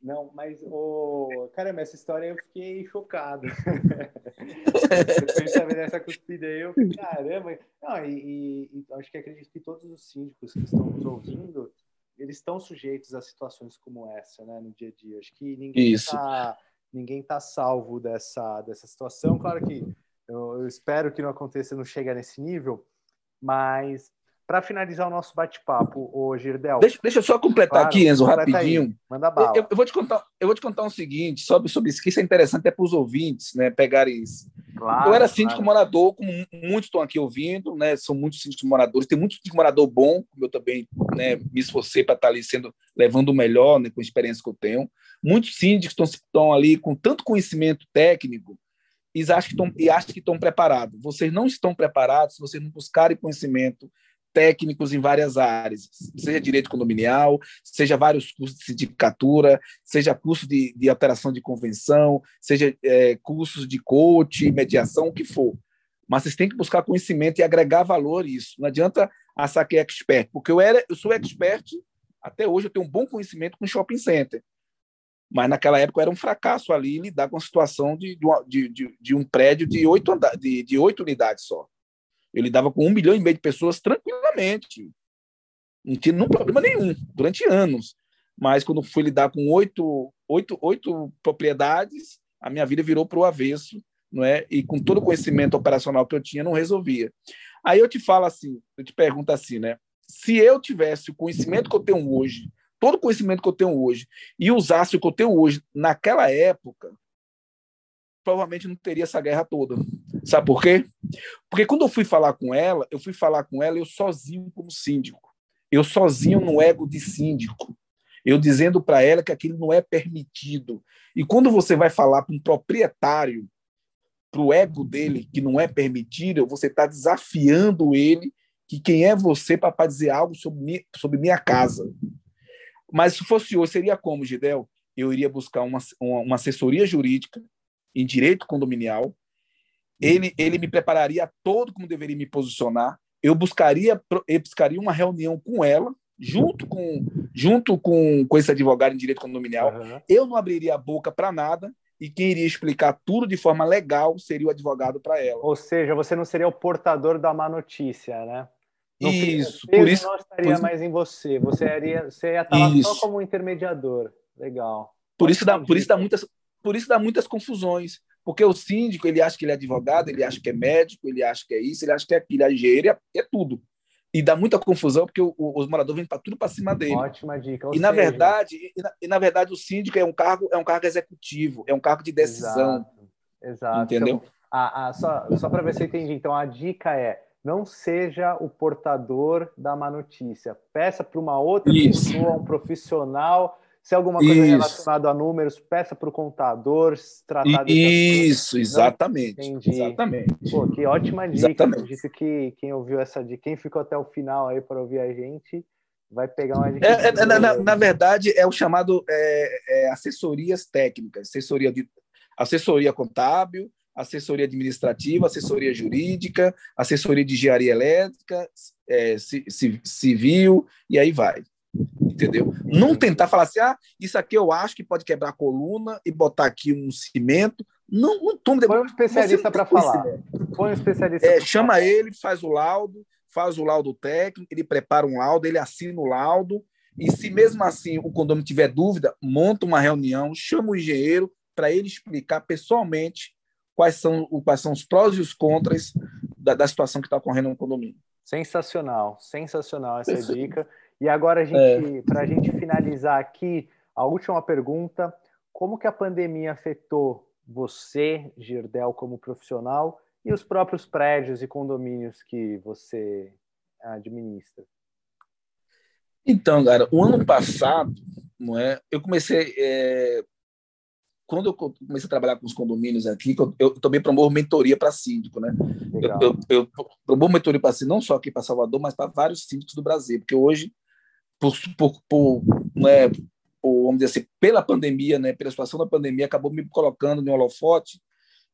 Não, mas, oh, caramba, essa história eu fiquei chocado. Depois de saber dessa cuspida aí, eu fiquei, caramba. Não, e, e, acho que acredito que todos os síndicos que estão nos ouvindo, eles estão sujeitos a situações como essa, né, no dia a dia. Acho que ninguém está ninguém tá salvo dessa, dessa situação. Claro que eu, eu espero que não aconteça, não chegue nesse nível, mas para finalizar o nosso bate-papo, o Girdel. Deixa, deixa eu só completar claro, aqui, Enzo, rapidinho. Aí. Manda bala. Eu, eu, vou te contar, eu vou te contar um seguinte sobre, sobre isso, que isso é interessante até para os ouvintes, né, pegarem isso. Claro, eu era síndico claro. morador, como muitos estão aqui ouvindo, né, são muitos síndicos moradores, tem muito síndico morador bom, como eu também né, me esforcei para estar ali sendo, levando o melhor, né, com a experiência que eu tenho. Muitos síndicos estão, estão ali com tanto conhecimento técnico, e acham que estão, e acham que estão preparados. Vocês não estão preparados se vocês não buscarem conhecimento técnicos em várias áreas, seja direito condominial, seja vários cursos de sindicatura, seja curso de, de alteração de convenção, seja é, cursos de coach, mediação, o que for. Mas vocês têm que buscar conhecimento e agregar valor isso. Não adianta achar que é expert, porque eu, era, eu sou expert, até hoje eu tenho um bom conhecimento com shopping center. Mas naquela época era um fracasso ali lidar com a situação de, de, de, de um prédio de oito, de, de oito unidades só. Eu lidava com um milhão e meio de pessoas tranquilamente. Não tinha nenhum problema nenhum, durante anos. Mas quando fui lidar com oito, oito, oito propriedades, a minha vida virou para o avesso, não é? E com todo o conhecimento operacional que eu tinha, não resolvia. Aí eu te falo assim, eu te pergunto assim, né? Se eu tivesse o conhecimento que eu tenho hoje, todo o conhecimento que eu tenho hoje, e usasse o que eu tenho hoje naquela época, provavelmente não teria essa guerra toda. Sabe por quê? Porque quando eu fui falar com ela, eu fui falar com ela eu sozinho como síndico. Eu sozinho no ego de síndico. Eu dizendo para ela que aquilo não é permitido. E quando você vai falar para um proprietário, para o ego dele, que não é permitido, você está desafiando ele que quem é você para dizer algo sobre, sobre minha casa. Mas se fosse hoje, seria como, Gidel? Eu iria buscar uma, uma assessoria jurídica, em direito condominial. Ele, ele me prepararia todo como deveria me posicionar. Eu buscaria, eu buscaria uma reunião com ela, junto com, junto com, com esse advogado em direito condominial. Uhum. Eu não abriria a boca para nada e quem iria explicar tudo de forma legal seria o advogado para ela. Ou seja, você não seria o portador da má notícia, né? Não isso, por isso não estaria mais em você. Você iria, você ia estar lá só como intermediador. Legal. Por isso, dá, por isso dá muitas, por isso dá muitas confusões, porque o síndico ele acha que ele é advogado, ele acha que é médico, ele acha que é isso, ele acha que é aquilo, é engenheiro, é, é tudo. E dá muita confusão porque o, o, os moradores vêm para tudo para cima dele. Ótima dica. e seja... na verdade, e na, e na, verdade o síndico é um cargo é um cargo executivo, é um cargo de decisão. Exato. Exato. Entendeu? Então, a, a, só só para ver se eu entendi. Então a dica é não seja o portador da má notícia. Peça para uma outra Isso. pessoa, um profissional se alguma coisa Isso. relacionada a números, peça para o contador tratar Isso, exatamente. Entendi. Exatamente. Pô, que ótima dica. Exatamente. Acredito que quem ouviu essa dica, quem ficou até o final aí para ouvir a gente, vai pegar uma dica. É, é, na, na, verdade, é o chamado é, é, assessorias técnicas, assessoria, de, assessoria contábil, assessoria administrativa, assessoria jurídica, assessoria de engenharia elétrica, é, civil, e aí vai entendeu? Não tentar falar assim, ah, isso aqui eu acho que pode quebrar a coluna e botar aqui um cimento. Não, não tome Põe um especialista para falar. Põe um especialista. É, chama falar. ele, faz o laudo, faz o laudo técnico, ele prepara um laudo, ele assina o laudo. E se mesmo assim o condomínio tiver dúvida, monta uma reunião, chama o engenheiro para ele explicar pessoalmente quais são, quais são os prós e os contras da, da situação que está ocorrendo no condomínio. Sensacional, sensacional essa Perfeito. dica. E agora, a gente, é. para a gente finalizar aqui, a última pergunta: como que a pandemia afetou você, Girdel, como profissional, e os próprios prédios e condomínios que você administra? Então, cara, o ano passado, não é? Eu comecei é, quando eu comecei a trabalhar com os condomínios aqui, eu, eu também promovo mentoria para síndico, né? Eu, eu, eu, promovo mentoria para síndico, não só aqui para Salvador, mas para vários síndicos do Brasil, porque hoje por, por, por, né, vamos dizer assim, pela pandemia, né, pela situação da pandemia, acabou me colocando no holofote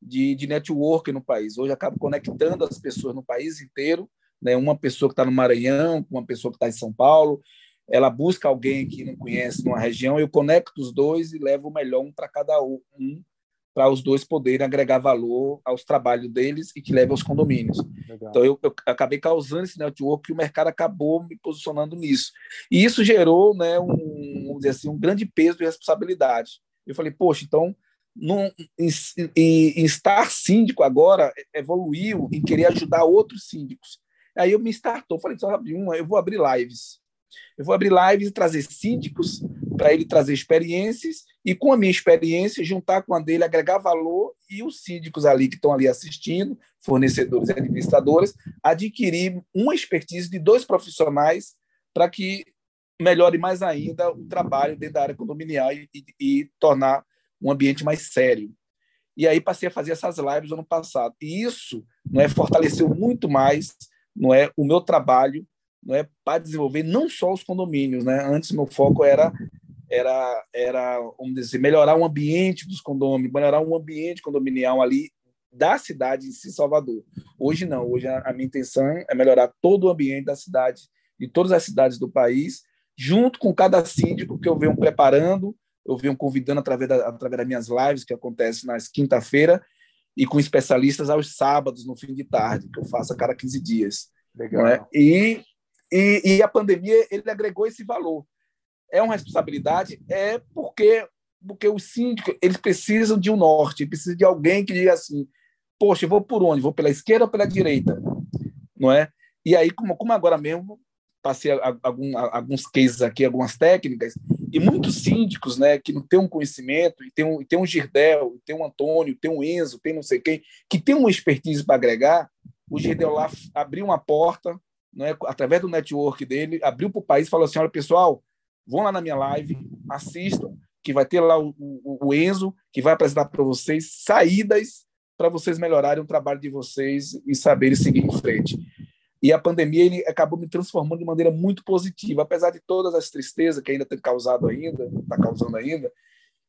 de, de network no país. Hoje acabo conectando as pessoas no país inteiro, né, uma pessoa que está no Maranhão, uma pessoa que está em São Paulo, ela busca alguém que não conhece numa região, eu conecto os dois e levo o melhor um para cada um, para os dois poderem agregar valor aos trabalhos deles e que leve aos condomínios. Legal. Então, eu, eu, acabei causando esse network e o mercado acabou me posicionando nisso. E isso gerou né, um, vamos dizer assim, um grande peso de responsabilidade. Eu falei, poxa, então, num, em, em, em, estar síndico agora evoluiu em querer ajudar outros síndicos. Aí eu me startou, falei, só abrir uma, eu vou abrir lives. Eu vou abrir lives e trazer síndicos para ele trazer experiências e, com a minha experiência, juntar com a dele, agregar valor e os síndicos ali que estão ali assistindo, fornecedores e administradores, adquirir uma expertise de dois profissionais para que melhore mais ainda o trabalho dentro da área condominial e, e, e tornar um ambiente mais sério. E aí passei a fazer essas lives ano passado. E isso não é fortaleceu muito mais não é o meu trabalho não é para desenvolver não só os condomínios, né? Antes meu foco era era era vamos dizer melhorar o ambiente dos condomínios, melhorar o ambiente condominial ali da cidade em si, Salvador. Hoje não, hoje a, a minha intenção é melhorar todo o ambiente da cidade, de todas as cidades do país, junto com cada síndico que eu venho preparando, eu venho convidando através, da, através das minhas lives, que acontecem nas quinta-feira, e com especialistas aos sábados, no fim de tarde, que eu faço a cada 15 dias. Legal. É? E e, e a pandemia ele agregou esse valor. É uma responsabilidade, é porque porque os síndicos eles precisam de um norte, precisam de alguém que diga assim, poxa, eu vou por onde? Vou pela esquerda ou pela direita? Não é? E aí, como, como agora mesmo, passei algum, alguns cases aqui, algumas técnicas, e muitos síndicos né, que não têm um conhecimento, e tem um, e tem um Girdel, tem um Antônio, tem um Enzo, tem não sei quem, que tem uma expertise para agregar, o Girdel lá abriu uma porta, né, através do network dele, abriu para o país e falou assim: olha, pessoal, vão lá na minha live, assistam, que vai ter lá o, o, o Enzo, que vai apresentar para vocês saídas para vocês melhorarem o trabalho de vocês e saberem seguir em frente. E a pandemia ele acabou me transformando de maneira muito positiva, apesar de todas as tristezas que ainda tem causado ainda, está causando ainda,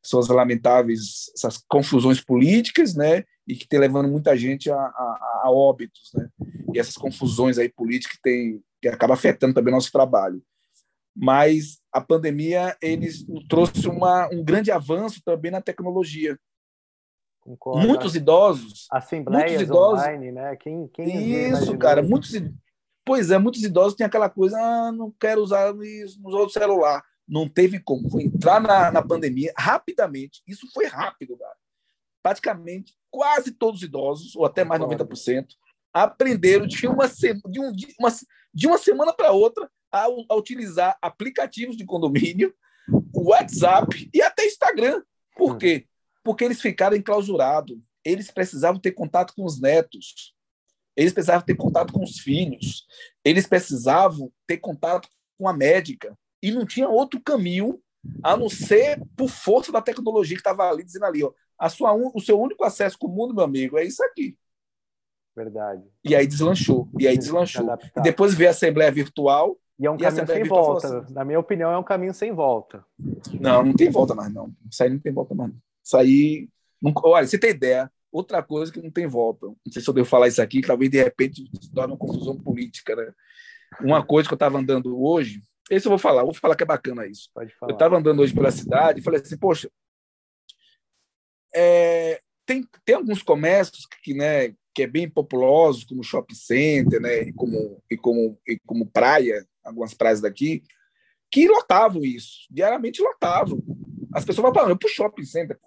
suas lamentáveis essas confusões políticas, né, e que tem levando muita gente a, a, a óbitos, né, e essas confusões aí políticas que tem que acaba afetando também nosso trabalho. Mas a pandemia eles trouxe uma, um grande avanço também na tecnologia. Concordo. Muitos idosos, assembleias muitos idosos, online, né? Quem, quem isso, cara, muitos Pois é, muitos idosos têm aquela coisa, ah, não quero usar isso, não o celular não teve como. Foi entrar na, na pandemia rapidamente. Isso foi rápido, cara. Praticamente quase todos os idosos, ou até mais 90%, aprenderam de uma, de um, de uma, de uma semana para outra a, a, utilizar aplicativos de condomínio, WhatsApp e até Instagram. Por quê? Porque eles ficaram enclausurados. Eles precisavam ter contato com os netos. Eles precisavam ter contato com os filhos. Eles precisavam ter contato com a médica e não tinha outro caminho a não ser por força da tecnologia que estava ali dizendo ali, ó, a sua o seu único acesso com o mundo, meu amigo, é isso aqui. Verdade. E aí deslanchou, e aí deslanchou. E depois veio a assembleia virtual. E é um caminho sem volta. Assim, Na minha opinião, é um caminho sem volta. Não, não tem volta mais, não. Isso aí não tem volta mais. Não. Isso aí. Não... Olha, você tem ideia, outra coisa que não tem volta. Não sei se eu devo falar isso aqui, talvez de repente se torne uma confusão política, né? Uma coisa que eu estava andando hoje, esse eu vou falar, vou falar que é bacana isso. Eu estava andando hoje pela cidade e falei assim, poxa, é, tem, tem alguns comércios que, né, que é bem populosos, como shopping center, né, e como, e como, e como praia, algumas praias daqui, que lotavam isso, diariamente lotavam. As pessoas vão para o shopping center.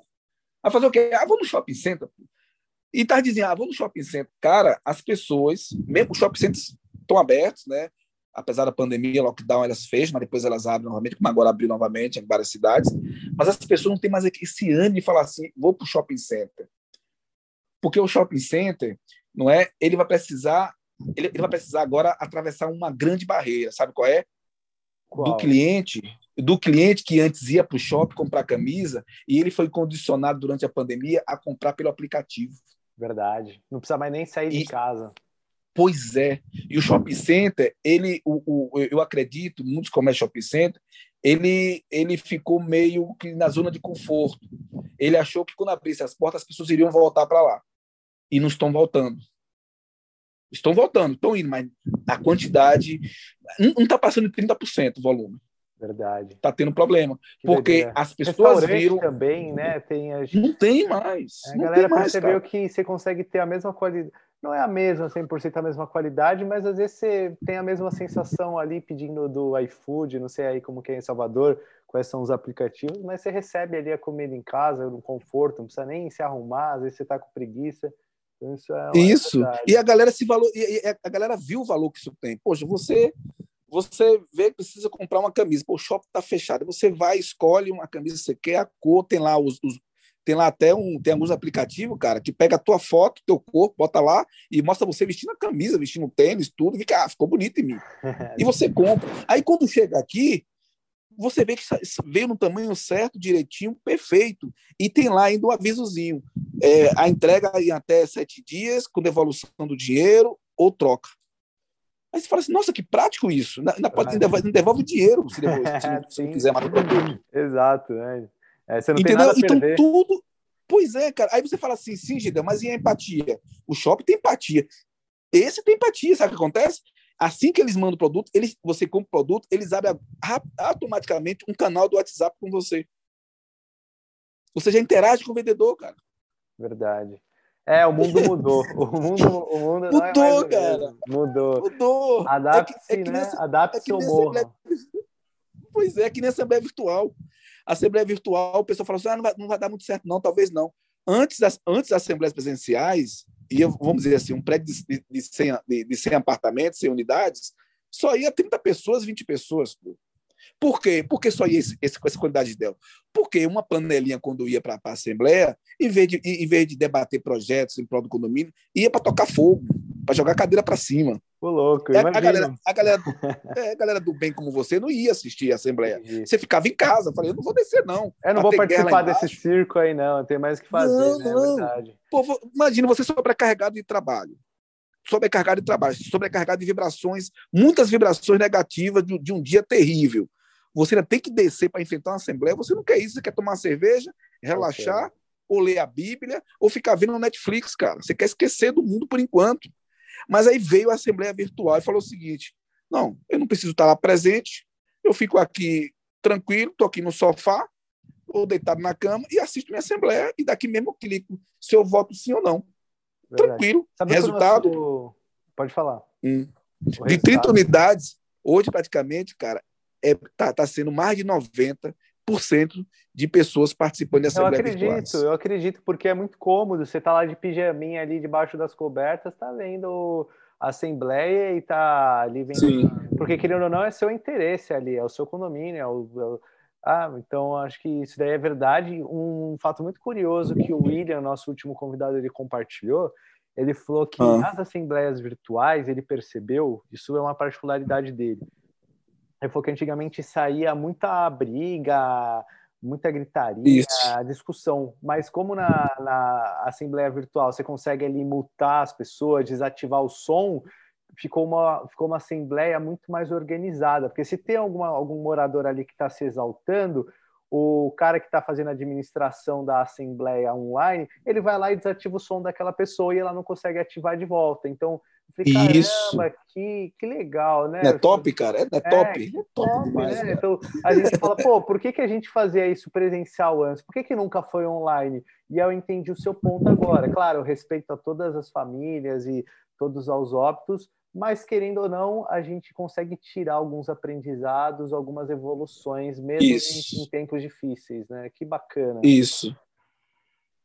Vai fazer o quê? Ah, vou no shopping center. E tá dizendo, ah, vou no shopping center. Cara, as pessoas, mesmo os shopping centers estão abertos, né? apesar da pandemia, lockdown, elas fecham, mas depois elas abrem novamente, como agora abriu novamente em várias cidades. Mas as pessoas não têm mais esse ânimo de falar assim, vou para o shopping center. Porque o shopping center, não é? Ele vai precisar, ele, ele vai precisar agora atravessar uma grande barreira, sabe qual é? Qual? Do cliente, do cliente que antes ia para o shopping comprar camisa e ele foi condicionado durante a pandemia a comprar pelo aplicativo. Verdade. Não precisa mais nem sair e, de casa. Pois é. E o shopping center, ele, o, o, eu acredito, muitos comércios shopping center, ele, ele ficou meio que na zona de conforto. Ele achou que quando abrisse as portas, as pessoas iriam voltar para lá. E não estão voltando. Estão voltando, estão indo, mas a quantidade não está passando de 30% o volume. Verdade. Está tendo problema. Que porque as pessoas viram. também, né? Tem as... Não tem mais. A galera percebeu mais, que você consegue ter a mesma qualidade. Não é a mesma, 100% a mesma qualidade, mas às vezes você tem a mesma sensação ali pedindo do iFood, não sei aí como que é em Salvador, quais são os aplicativos, mas você recebe ali a comida em casa, no conforto, não precisa nem se arrumar, às vezes você está com preguiça. Isso, é isso. e a galera se valor, e a galera viu o valor que isso tem. Poxa, você você vê que precisa comprar uma camisa, Pô, o shopping está fechado, você vai, escolhe uma camisa que você quer, a cor, tem lá os, os tem lá até um, tem alguns aplicativos, cara, que pega a tua foto, teu corpo, bota lá e mostra você vestindo a camisa, vestindo o tênis, tudo, fica, ah, ficou bonito em mim. e você compra. Aí quando chega aqui, você vê que veio no tamanho certo, direitinho, perfeito. E tem lá ainda um avisozinho. É, a entrega em até sete dias, com devolução do dinheiro ou troca. Aí você fala assim, nossa, que prático isso. Ainda, pode, ainda, devolve, devolve dinheiro se, devolve, se, se não quiser mais Exato, né? É, você não Entendeu? então tudo. Pois é, cara. Aí você fala assim, sim, Gideon, mas e a empatia? O shopping tem empatia. Esse tem empatia, sabe o que acontece? Assim que eles mandam o produto, eles, você compra o produto, eles abrem automaticamente um canal do WhatsApp com você. Você já interage com o vendedor, cara. Verdade. É, o mundo mudou. O mundo, o mundo mudou, é cara. Mudou. Mudou. Adapte-se, é que, é né? Adapte-se é ou morra. Assembleia... Pois é, que nem Assembleia Virtual. A Assembleia Virtual, o pessoal fala assim, ah, não, vai, não vai dar muito certo, não, talvez não. Antes das, antes das Assembleias Presenciais, e vamos dizer assim, um prédio de, de, 100, de, de 100 apartamentos, 100 unidades, só ia 30 pessoas, 20 pessoas. Pô. Por quê? Por que só ia esse, esse, essa quantidade dela? Porque uma panelinha, quando ia para a Assembleia, em vez, de, em vez de debater projetos em prol do condomínio, ia para tocar fogo, para jogar cadeira para cima. Ô, louco, é, a, galera, a, galera, é, a galera do bem como você não ia assistir a Assembleia. Você ficava em casa. Eu falei, eu não vou descer, não. Eu não vou participar desse circo aí, não. Tem mais o que fazer, não, né? É não. verdade. Pô, imagina você sobrecarregado de trabalho sobrecarregado de trabalho, sobrecarregado de vibrações, muitas vibrações negativas de, de um dia terrível. Você ainda tem que descer para enfrentar uma assembleia. Você não quer isso, você quer tomar uma cerveja, relaxar, okay. ou ler a Bíblia, ou ficar vendo no Netflix, cara. Você quer esquecer do mundo por enquanto. Mas aí veio a assembleia virtual e falou o seguinte: não, eu não preciso estar lá presente, eu fico aqui tranquilo, estou aqui no sofá, ou deitado na cama, e assisto minha assembleia, e daqui mesmo eu clico se eu voto sim ou não. Verdade. Tranquilo. Sabe resultado. Nosso... Pode falar. Hum. De 30 unidades, hoje praticamente, cara, é, tá, tá sendo mais de 90% de pessoas participando dessa Eu acredito, virtuais. eu acredito, porque é muito cômodo. Você tá lá de pijaminha ali debaixo das cobertas, tá vendo a assembleia e tá ali vendo. Sim. Porque querendo ou não, é seu interesse ali, é o seu condomínio, é o, é o... Ah, então acho que isso daí é verdade. Um fato muito curioso que o William, nosso último convidado, ele compartilhou. Ele falou que ah. nas assembleias virtuais ele percebeu, isso é uma particularidade dele, ele falou que antigamente saía muita briga, muita gritaria, Isso. discussão. Mas como na, na Assembleia Virtual você consegue ali multar as pessoas, desativar o som, ficou uma, ficou uma Assembleia muito mais organizada. Porque se tem alguma, algum morador ali que está se exaltando, o cara que está fazendo a administração da Assembleia online, ele vai lá e desativa o som daquela pessoa e ela não consegue ativar de volta. Então, Falei, Isso. Que, que legal, né? é top, cara? É, é top. É, é top, top demais, né? Então a gente fala, pô, por que, que a gente fazia isso presencial antes? Por que, que nunca foi online? E eu entendi o seu ponto agora. Claro, eu respeito a todas as famílias e todos os óbitos, mas querendo ou não, a gente consegue tirar alguns aprendizados, algumas evoluções, mesmo em, em, tempos difíceis, né? Que bacana. Isso.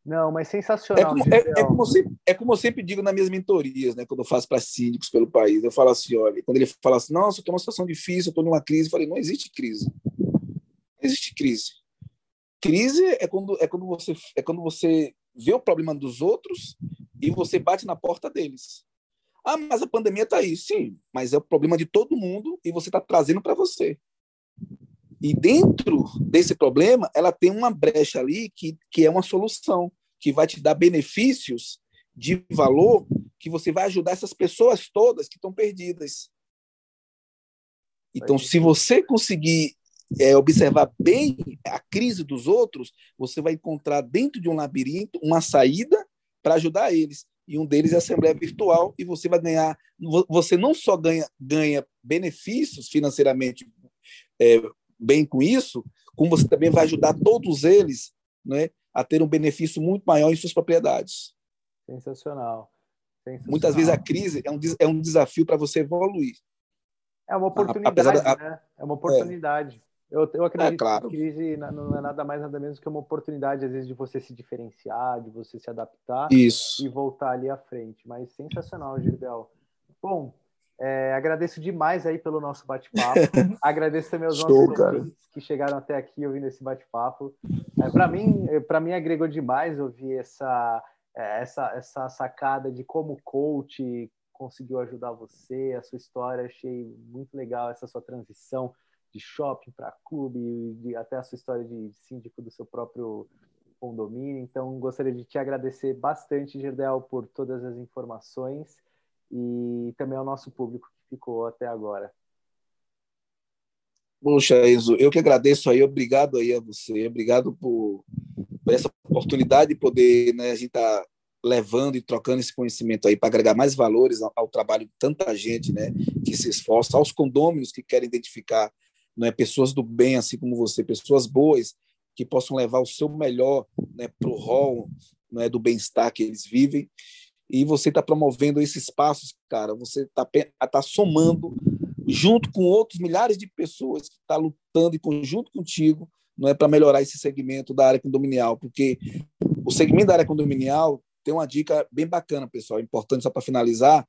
Não, mas sensacional. É como, é, é, como sempre, é como eu sempre digo nas minhas mentorias, né, quando eu faço para síndicos pelo país. Eu falo assim: olha, quando ele fala assim, nossa, eu estou numa situação difícil, eu estou numa crise, eu falei: não existe crise. Não existe crise. Crise é quando, é, quando você, é quando você vê o problema dos outros e você bate na porta deles. Ah, mas a pandemia está aí. Sim, mas é o problema de todo mundo e você está trazendo para você. E dentro desse problema, ela tem uma brecha ali que, que é uma solução, que vai te dar benefícios de valor, que você vai ajudar essas pessoas todas que estão perdidas. Então, se você conseguir é, observar bem a crise dos outros, você vai encontrar dentro de um labirinto uma saída para ajudar eles. E um deles é a Assembleia Virtual, e você vai ganhar. Você não só ganha, ganha benefícios financeiramente é, bem com isso, como você também vai ajudar todos eles né, a ter um benefício muito maior em suas propriedades. Sensacional. Sensacional. Muitas vezes a crise é um, é um desafio para você evoluir. É uma oportunidade, da, né? É uma oportunidade. É. Eu, eu acredito é, claro. que crise não é nada mais nada menos que uma oportunidade, às vezes, de você se diferenciar, de você se adaptar Isso. e voltar ali à frente. Mas sensacional, Girdel. Bom, é, agradeço demais aí pelo nosso bate-papo. agradeço também aos Estou, nossos ouvintes que chegaram até aqui ouvindo esse bate-papo. É, para mim, para mim agregou demais ouvir essa, é, essa, essa sacada de como o coach conseguiu ajudar você, a sua história. Achei muito legal essa sua transição de shopping para clube, de, até a sua história de síndico do seu próprio condomínio. Então, gostaria de te agradecer bastante, Gerdel, por todas as informações e também ao nosso público que ficou até agora. Poxa, Enzo, eu que agradeço aí, obrigado aí a você, obrigado por, por essa oportunidade de poder, né, a gente tá levando e trocando esse conhecimento aí para agregar mais valores ao, ao, trabalho de tanta gente, né, que se esforça, aos condôminos que querem identificar né, pessoas do bem, assim como você, pessoas boas, que possam levar o seu melhor né, para o rol né, do bem-estar que eles vivem. E você está promovendo esses passos, cara, você está tá somando, junto com outros milhares de pessoas que estão tá lutando em conjunto contigo, não é para melhorar esse segmento da área condominial, porque o segmento da área condominial tem uma dica bem bacana, pessoal, importante só para finalizar,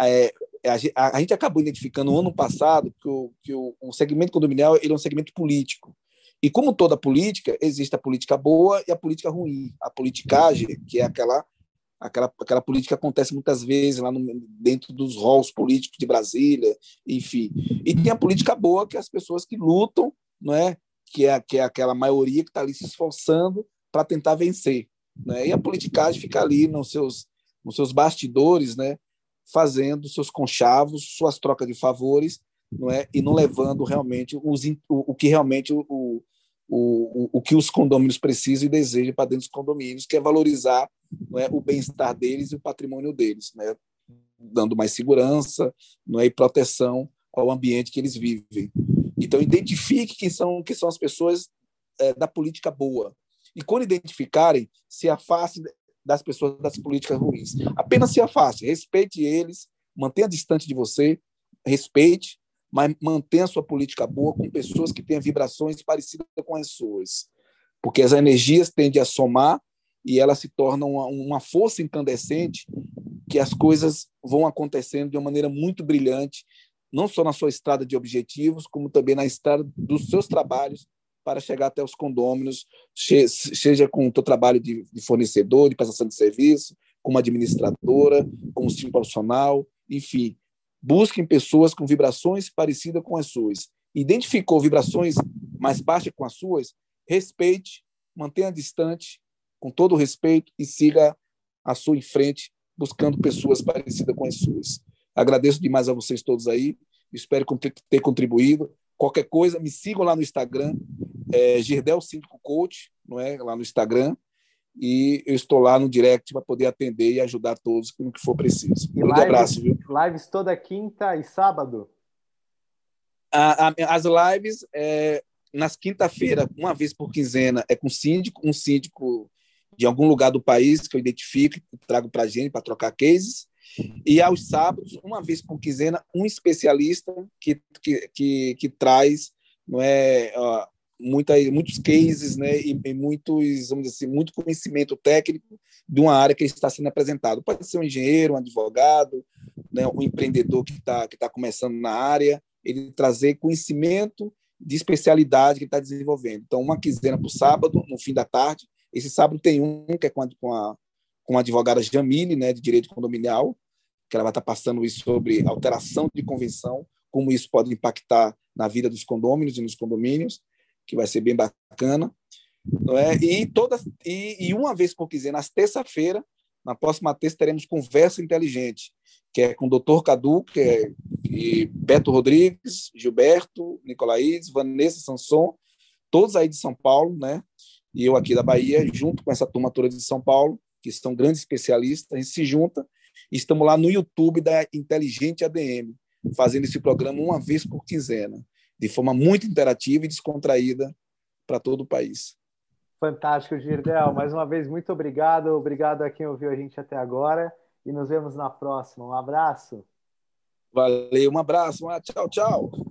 é, é, a, a, gente acabou identificando no ano passado que o, que o, o segmento condominial ele é um segmento político. E como toda política, existe a política boa e a política ruim. A politicagem, que é aquela aquela, aquela política acontece muitas vezes lá no, dentro dos halls políticos de Brasília, enfim. E tem a política boa, que é as pessoas que lutam, não é? que, é, que é aquela maioria que está ali se esforçando para tentar vencer. Né? E a politicagem fica ali nos seus, nos seus bastidores, né? Fazendo seus conchavos, suas trocas de favores, não é? E não levando realmente os, o, o que realmente o, o, o, que os condomínios precisam e desejam para dentro dos condomínios, que é valorizar não é, o bem-estar deles e o patrimônio deles, né? dando mais segurança não é, e proteção ao ambiente que eles vivem. Então, identifique quem são, quem são as pessoas é, da política boa. E quando identificarem, se afaste das pessoas das políticas ruins. Apenas se afaste, respeite eles, mantenha distante de você, respeite, mas mantenha sua política boa com pessoas que tenham vibrações parecidas com as suas. Porque as energias tendem a somar e elas se tornam uma, uma força incandescente que as coisas vão acontecendo de uma maneira muito brilhante, não só na sua estrada de objetivos, como também na estrada dos seus trabalhos para chegar até os condôminos, seja com o teu trabalho de, de fornecedor, de prestação de serviço, como administradora, como time profissional, enfim. Busquem pessoas com vibrações parecidas com as suas. Identificou vibrações mais baixas com as suas, respeite, mantenha distante, com todo respeito, e siga a sua em frente, buscando pessoas parecidas com as suas. Agradeço demais a vocês todos aí, espero ter contribuído. Qualquer coisa, me sigam lá no Instagram, é, Girdel Síndico Coach, não é? lá no Instagram, e eu estou lá no direct para poder atender e ajudar todos no que for preciso. Um grande abraço, viu? Lives toda quinta e sábado? A, a, as lives, é, nas quinta-feira, uma vez por quinzena, é com síndico, um síndico de algum lugar do país que eu identifico trago para a gente para trocar cases. E aos sábados, uma vez por quinzena, um especialista que, que, que, que traz não é, muita, muitos cases né, e, e, muitos, vamos dizer assim, muito conhecimento técnico de uma área que está sendo apresentado. Pode ser um engenheiro, um advogado, né, um empreendedor que está que tá começando na área, ele trazer conhecimento de especialidade que está desenvolvendo. Então, uma quinzena para o sábado, no fim da tarde. Esse sábado tem um que é com a, com a, com a advogada Jamile, né, de direito condominial, que ela vai estar tá passando isso sobre alteração de convenção, como isso pode impactar na vida dos condôminos e nos condomínios que vai ser bem bacana. Não é? e, todas, e, e uma vez por quinzena, às terça-feira, Na próxima terça teremos Conversa Inteligente, que é com o doutor Cadu, que é e Beto Rodrigues, Gilberto, Nicolaídes, Vanessa Sanson, todos aí de São Paulo, né? E eu aqui da Bahia, junto com essa turma toda de São Paulo, que são grandes especialistas, a gente se junta e estamos lá no YouTube da Inteligente ADM, fazendo esse programa uma vez por quinzena, de forma muito interativa e descontraída para todo o país. Fantástico, Girdel. Mais uma vez, muito obrigado. Obrigado a quem ouviu a gente até agora e nos vemos na próxima. Um abraço. Valeu, um abraço. Tchau, tchau.